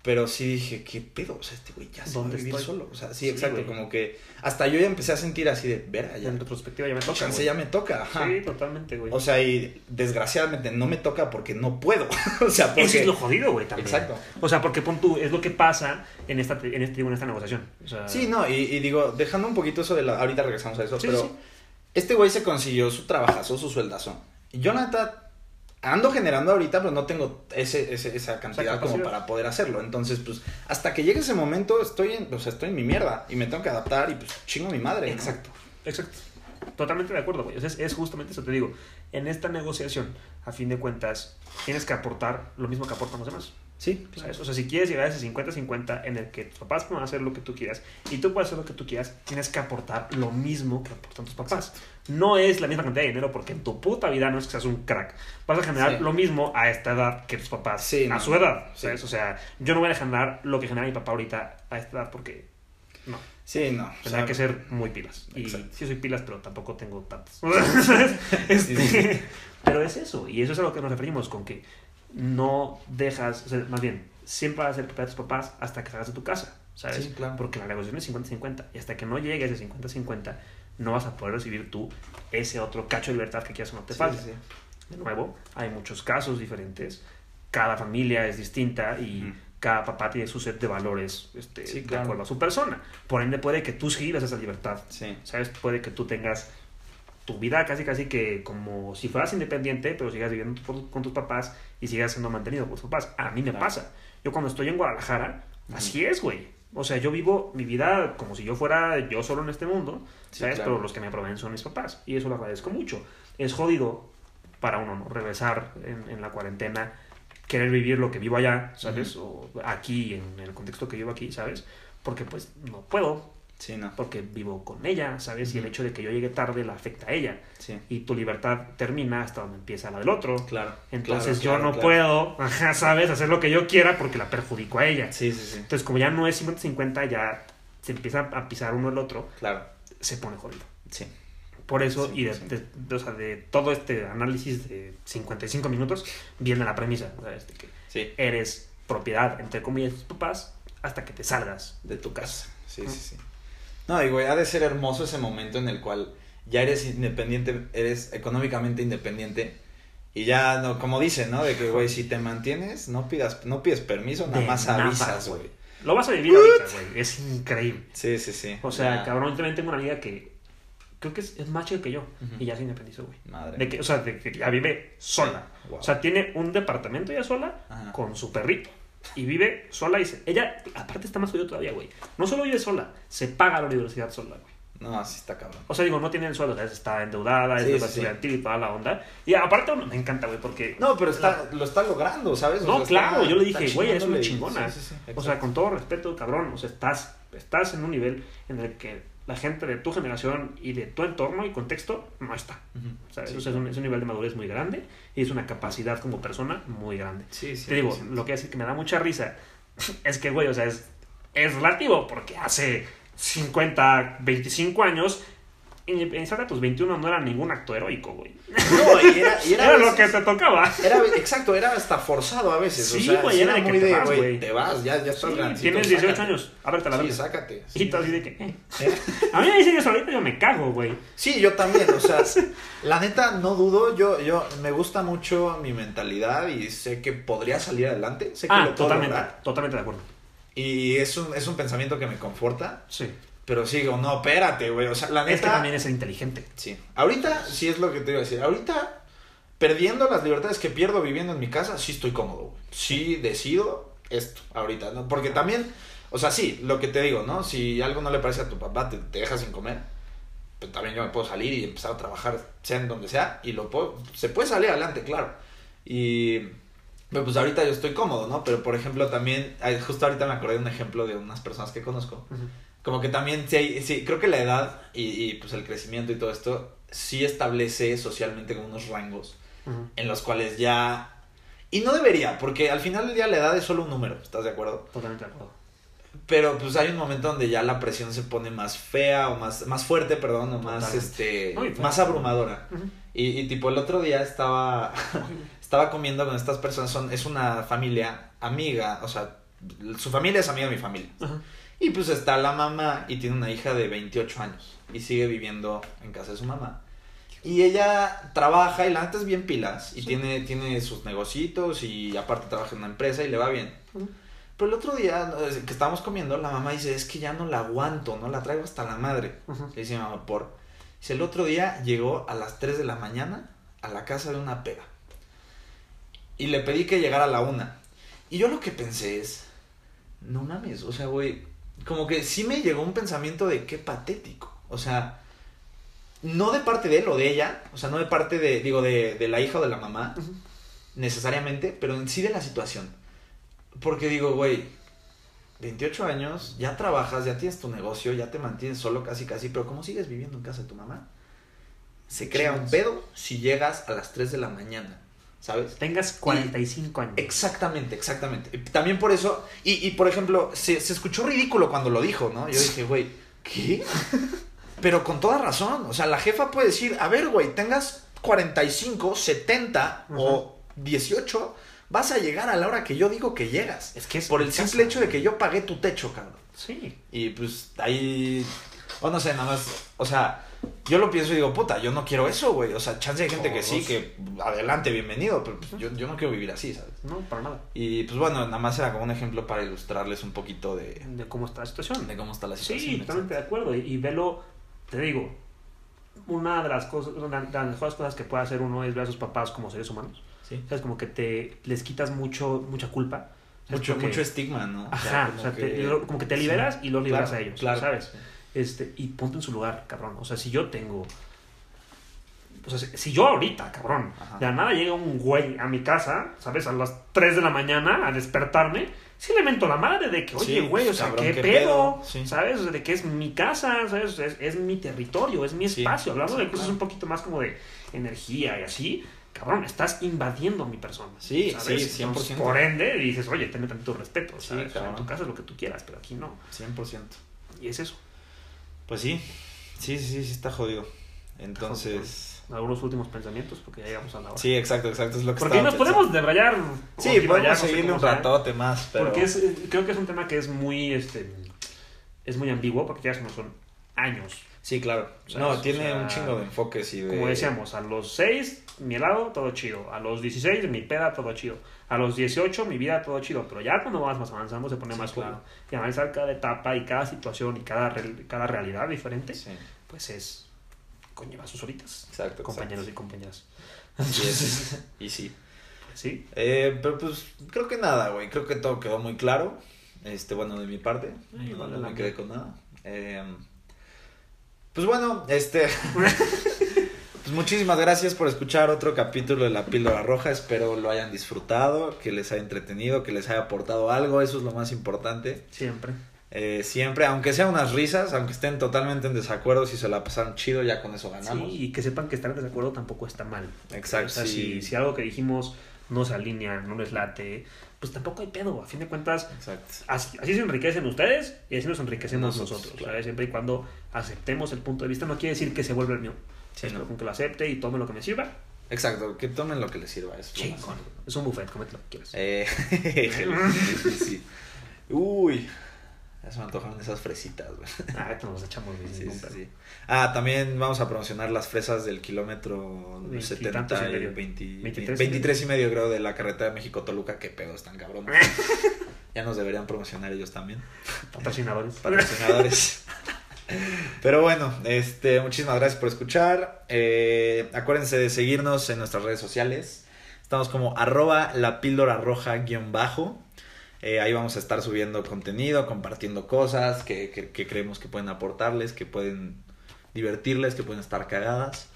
Pero sí dije, ¿qué pedo? O sea, este güey ya se va a ¿Dónde vivir estoy? solo. O sea, sí, Sí, exacto, güey. como que hasta yo ya empecé a sentir así de, verga, ya. En retrospectiva ya me toca. Chance ya me toca, ajá. Sí, totalmente, güey. O sea, y desgraciadamente no me toca porque no puedo. o sea, porque... Eso es lo jodido, güey, también. Exacto. O sea, porque pon tú, es lo que pasa en esta, en este, en esta negociación. O sea, Sí, no, y, y digo, dejando un poquito eso de la... Ahorita regresamos a eso, Sí, pero sí. este güey se consiguió su trabajazo, su sueldazo. Y yo, la neta, ando generando ahorita, pero no tengo ese, ese- esa cantidad como para poder hacerlo. Entonces, pues, hasta que llegue ese momento, estoy en, o sea, estoy en mi mierda y me tengo que adaptar y pues chingo a mi madre. ¿no? Exacto, exacto. Totalmente de acuerdo, güey. O sea, es, es justamente eso, te digo. En esta negociación, a fin de cuentas, tienes que aportar lo mismo que aportan los demás. Sí, ¿sabes? O sea, si quieres llegar a ese 50-50 en el que tus papás puedan hacer lo que tú quieras y tú puedes hacer lo que tú quieras, tienes que aportar lo mismo que aportan tus papás. No es la misma cantidad de dinero porque en tu puta vida no es que seas un crack. Vas a generar Sí. lo mismo a esta edad que tus papás Sí, a no. su edad. Sí. ¿sabes? O sea, yo no voy a generar lo que genera mi papá ahorita a esta edad porque no. Sí, no. o Tendrá sea, que ser muy pilas. Y sí soy pilas, pero tampoco tengo tantas. Sí, sí, sí. Este, pero es eso, y eso es a lo que nos referimos, con que no dejas, o sea, más bien, siempre vas a ser propiedad de tus papás hasta que salgas de tu casa. ¿sabes? Sí, claro. Porque la negociación es 50-50 y hasta que no llegues a 50-50 no vas a poder recibir tú ese otro cacho de libertad que quieras o no te Sí, falta. sí, sí. De nuevo, hay muchos casos diferentes, cada familia es distinta y cada papá tiene su set de valores este, Sí, de claro. acuerdo a su persona. Por ende, puede que tú vivas esa libertad. Sí. ¿Sabes? Puede que tú tengas tu vida casi casi que como si fueras independiente, pero sigas viviendo con tus papás y sigas siendo mantenido por tus papás. A mí me Claro. pasa. Yo cuando estoy en Guadalajara, así es, güey. O sea, yo vivo mi vida como si yo fuera yo solo en este mundo, Sí, ¿sabes? claro. Pero los que me proveen son mis papás. Y eso lo agradezco mucho. Es jodido para uno, ¿no? Regresar en, en la cuarentena, querer vivir lo que vivo allá, ¿sabes? O aquí, en el contexto que vivo aquí, ¿sabes? Porque pues no puedo, Sí, no. porque vivo con ella, ¿sabes? Y el hecho de que yo llegue tarde la afecta a ella. Sí. Y tu libertad termina hasta donde empieza la del otro. Claro. Entonces Claro, yo claro, no claro. puedo, ajá, ¿sabes? Hacer lo que yo quiera porque la perjudico a ella. Sí, sí, sí. Entonces como ya no es 50-50, ya se empieza a pisar uno el otro, Claro. se pone jodido. Sí. Por eso, y de, de- de- o sea, de todo este análisis de 55 minutos, viene la premisa, ¿sabes? De que Sí. eres propiedad, entre comillas, de tus papás hasta que te salgas. De tu casa. Sí, sí, sí. No, digo, ha de ser hermoso ese momento en el cual ya eres independiente, eres económicamente independiente. Y ya, no, como dicen, ¿no? De que, güey, si te mantienes, no pidas, no pides permiso, nada De más nada, avisas, güey. güey. Lo vas a vivir ahorita, güey. Es increíble. Sí, sí, sí. O sea, Ya. cabrón, yo también tengo una amiga que creo que es, es más chica que yo y ya se independizó, güey. Madre. De que, o sea, de que ya vive sola. Wow. O sea, tiene un departamento ya sola Ajá. con su perrito. Y vive sola y se... Ella, aparte está más jodido todavía, güey. No solo vive sola, se paga la universidad sola, güey. No, así está cabrón. O sea, digo, no tiene el sueldo, ¿sabes? está endeudada, es Sí, estudiantil y toda la onda. Y aparte me encanta, güey, porque... No, pero está, lo está logrando, ¿sabes? O No, sea, claro, está- yo le dije, güey, es una chingona. O sea, con todo respeto, cabrón, o sea, estás, estás en un nivel en el que la gente de tu generación y de tu entorno y contexto no está. ¿sabes? Sí, O sea, es, un, es un nivel de madurez muy grande y es una capacidad como persona muy grande. Sí, sí. Te digo, lo que hace que me da mucha risa es que, güey, o sea, es, es relativo porque hace 50, 25 años, independientemente de tus 21 no era ningún acto heroico, güey. No, y era, y era, lo que te tocaba. Era, exacto, era hasta forzado a veces. Sí, o sea, güey, era de que te de, vas, güey, güey. te vas, ya, ya estás Sí, tienes 18 sácate. años, ábrete la Sí, verga. sácate. Y tú así de que... eh. ¿Eh? A mí me dicen eso ahorita yo me cago, güey. Sí, yo también, o sea, la neta no dudo, yo, yo me gusta mucho mi mentalidad y sé que podría salir adelante, sé que Ah, lo puedo totalmente, lograr. totalmente de acuerdo. Y es un, es un pensamiento que me conforta, Sí. Pero sigo, no, espérate, güey, o sea, la Es que neta... también es inteligente. Sí, ahorita sí es lo que te iba a decir, ahorita perdiendo las libertades que pierdo viviendo en mi casa, sí estoy cómodo, güey. Sí decido esto ahorita, ¿no? Porque también, o sea, sí, lo que te digo, ¿no? Si algo no le parece a tu papá, te, te deja sin comer, pues también yo me puedo salir y empezar a trabajar, sea en donde sea, y lo puedo, se puede salir adelante, claro. Y, pero pues ahorita yo estoy cómodo, ¿no? Pero por ejemplo también, justo ahorita me acordé de un ejemplo de unas personas que conozco, como que también, sí, hay- sí, creo que la edad y, y, pues el crecimiento y todo esto, sí establece socialmente como unos rangos Ujú. en los cuales ya... Y no debería, porque al final del día la edad es solo un número, ¿estás de acuerdo? Totalmente de acuerdo. Pero pues hay un momento donde ya la presión se pone más fea o más, más fuerte, perdón, o más, Totalmente. este, más abrumadora. Y, y tipo el otro día estaba, estaba comiendo con estas personas, son, es una familia amiga, o sea, su familia es amiga de mi familia. Ajá. Y pues está la mamá y tiene una hija de 28 años y sigue viviendo en casa de su mamá. Y ella trabaja y la neta es bien pilas y Sí. tiene, tiene sus negocitos y aparte trabaja en una empresa y le va bien. Pero el otro día eh, que estábamos comiendo, la mamá dice, es que ya no la aguanto, no la traigo hasta la madre. Le dice mamá, por... Dice, el otro día llegó a las 3 de la mañana a la casa de una pega. Y le pedí que llegara a la una. Y yo lo que pensé es, no mames, o sea, güey, como que sí me llegó un pensamiento de qué patético. O sea, no de parte de él o de ella, o sea, no de parte de, digo, de, de la hija o de la mamá, necesariamente, pero en sí de la situación. Porque digo, güey, 28 años, ya trabajas, ya tienes tu negocio, ya te mantienes solo casi casi, pero ¿cómo sigues viviendo en casa de tu mamá? Se crea un pedo si llegas a las 3 de la mañana, ¿sabes? Tengas 45 años. Exactamente, exactamente. También por eso, y, y por ejemplo, se, se escuchó ridículo cuando lo dijo, ¿no? Yo dije, güey, ¿qué? Pero con toda razón, o sea, la jefa puede decir, a ver, güey, tengas 45, 70 o 18, vas a llegar a la hora que yo digo que llegas. Es que es Por el simple hecho de que yo pagué tu techo, cabrón. Sí. Y pues ahí, o no sé, nada más, o sea, yo lo pienso y digo, puta, yo no quiero eso, güey. O sea, chance hay gente que sí, que adelante, bienvenido, pero pues, yo, yo no quiero vivir así, ¿sabes? No, para nada. Y pues bueno, nada más era como un ejemplo para ilustrarles un poquito de, De cómo está la situación. de cómo está la situación. Sí, totalmente de acuerdo. Y, y velo, te digo, una de las cosas, una de las mejores cosas que puede hacer uno es ver a sus papás como seres humanos. Sí. ¿Sabes? Como que te les quitas mucho, mucha culpa. Mucho, Porque- mucho estigma, ¿no? O Ajá, o sea, como te- que- como que te liberas y los liberas Claro, a ellos, claro. ¿sabes? Este, y ponte en su lugar, cabrón. O sea, si yo tengo. O sea, si- yo ahorita, cabrón, Ajá. de la nada llega un güey a mi casa, ¿sabes? A las 3 de la mañana a despertarme, sí le mento la madre de que, oye, Sí, güey, o sea, cabrón, ¿qué, qué pedo? pedo, sí. ¿Sabes? O sea, de que es mi casa, ¿sabes? Es, es mi territorio, es mi Sí, espacio. Hablando sí, de cosas claro. un poquito más como de energía y así, cabrón, estás invadiendo mi persona. Sí, ¿sabes? sí, Entonces, 100%. por ende, dices, oye, tenme tanto respeto, ¿sabes? O sea, en tu casa es lo que tú quieras, pero aquí no. 100%. Y es eso. Pues sí, sí, sí, sí, está jodido. Entonces... Algunos últimos pensamientos, porque ya llegamos a la hora. Sí, exacto, exacto, es lo que porque nos pensando. podemos debrayar. Sí, podemos no sé seguirle cómo un ratote más, pero... Porque es, eh, creo que es un tema que es muy, este, es muy ambiguo, porque ya no son años. Sí, claro. No, tiene o sea, un chingo de enfoques y de... Como decíamos, a los 6, mi helado, todo chido. A los 16, mi peda, todo chido. A los 18, mi vida, todo chido. Pero ya cuando vas más avanzando, se pone Sí, más claro. Y analizar cada etapa y cada situación y cada, cada realidad diferente, Sí, pues es. conlleva sus horitas. exacto. Compañeros y compañeras. Y, es- y sí. Pues sí. Eh, pero pues creo que nada, güey. Creo que todo quedó muy claro. Este, bueno, de mi parte. Ay, no, vale no la me quedé con nada. Eh, pues bueno, este... Pues muchísimas gracias por escuchar otro capítulo de La Píldora Roja. Espero lo hayan disfrutado, que les haya entretenido, que les haya aportado algo. Eso es lo más importante. Siempre. Eh, siempre, aunque sean unas risas, aunque estén totalmente en desacuerdo, si se la pasaron chido, ya con eso ganamos. Sí, y que sepan que estar en desacuerdo tampoco está mal. Exacto, O sea, sí. si, si algo que dijimos no se alinea, no les late, pues tampoco hay pedo. A fin de cuentas, así, así se enriquecen ustedes y así nos enriquecemos Nosotros, nosotros. claro. ¿sabes? Siempre y cuando aceptemos el punto de vista, no quiere decir que se vuelva el mío. Sí, no. que lo acepte y tome lo que me sirva. Exacto, que tomen lo que les sirva. Es Chingón. Es un buffet, comete lo que quieras. Eh, sí. Uy, ya se me antojaron esas fresitas, güey. Ah, ahorita nos echamos Sí, sí, sí. Ah, también vamos a promocionar las fresas del kilómetro Veintitantos 70 y y medio. 20, 23 23, y medio, creo, de la carretera de México-Toluca. Qué pedo, están cabrón. ya nos deberían promocionar ellos también. Patrocinadores. patrocinadores. Pero bueno, este, muchísimas gracias por escuchar. Eh, acuérdense de seguirnos en nuestras redes sociales. Estamos como arroba la píldora roja guion bajo. Eh, ahí vamos a estar subiendo contenido, compartiendo cosas que, que- que creemos que pueden aportarles, que pueden divertirles, que pueden estar cagadas.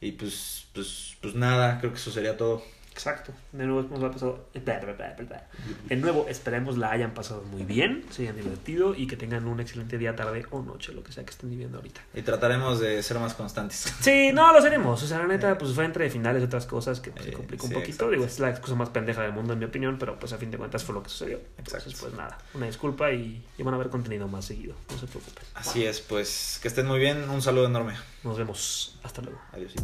Y pues, pues, pues nada, creo que eso sería todo. Exacto. De nuevo, nos ha pasado. De nuevo, esperemos la hayan pasado muy bien, se hayan divertido y que tengan un excelente día, tarde o noche, lo que sea que estén viviendo ahorita. Y trataremos de ser más constantes. Sí, no, lo seremos. O sea, la neta, pues fue entre finales y otras cosas que pues, se Eh, complica sí, un poquito. exacto. Digo, es la excusa más pendeja del mundo, en mi opinión, pero pues a fin de cuentas fue lo que sucedió. Exacto. Entonces, pues nada, una disculpa y, y van a ver contenido más seguido. No se preocupen. Así es, pues que estén muy bien. Un saludo enorme. Nos vemos. Hasta luego. Adiós.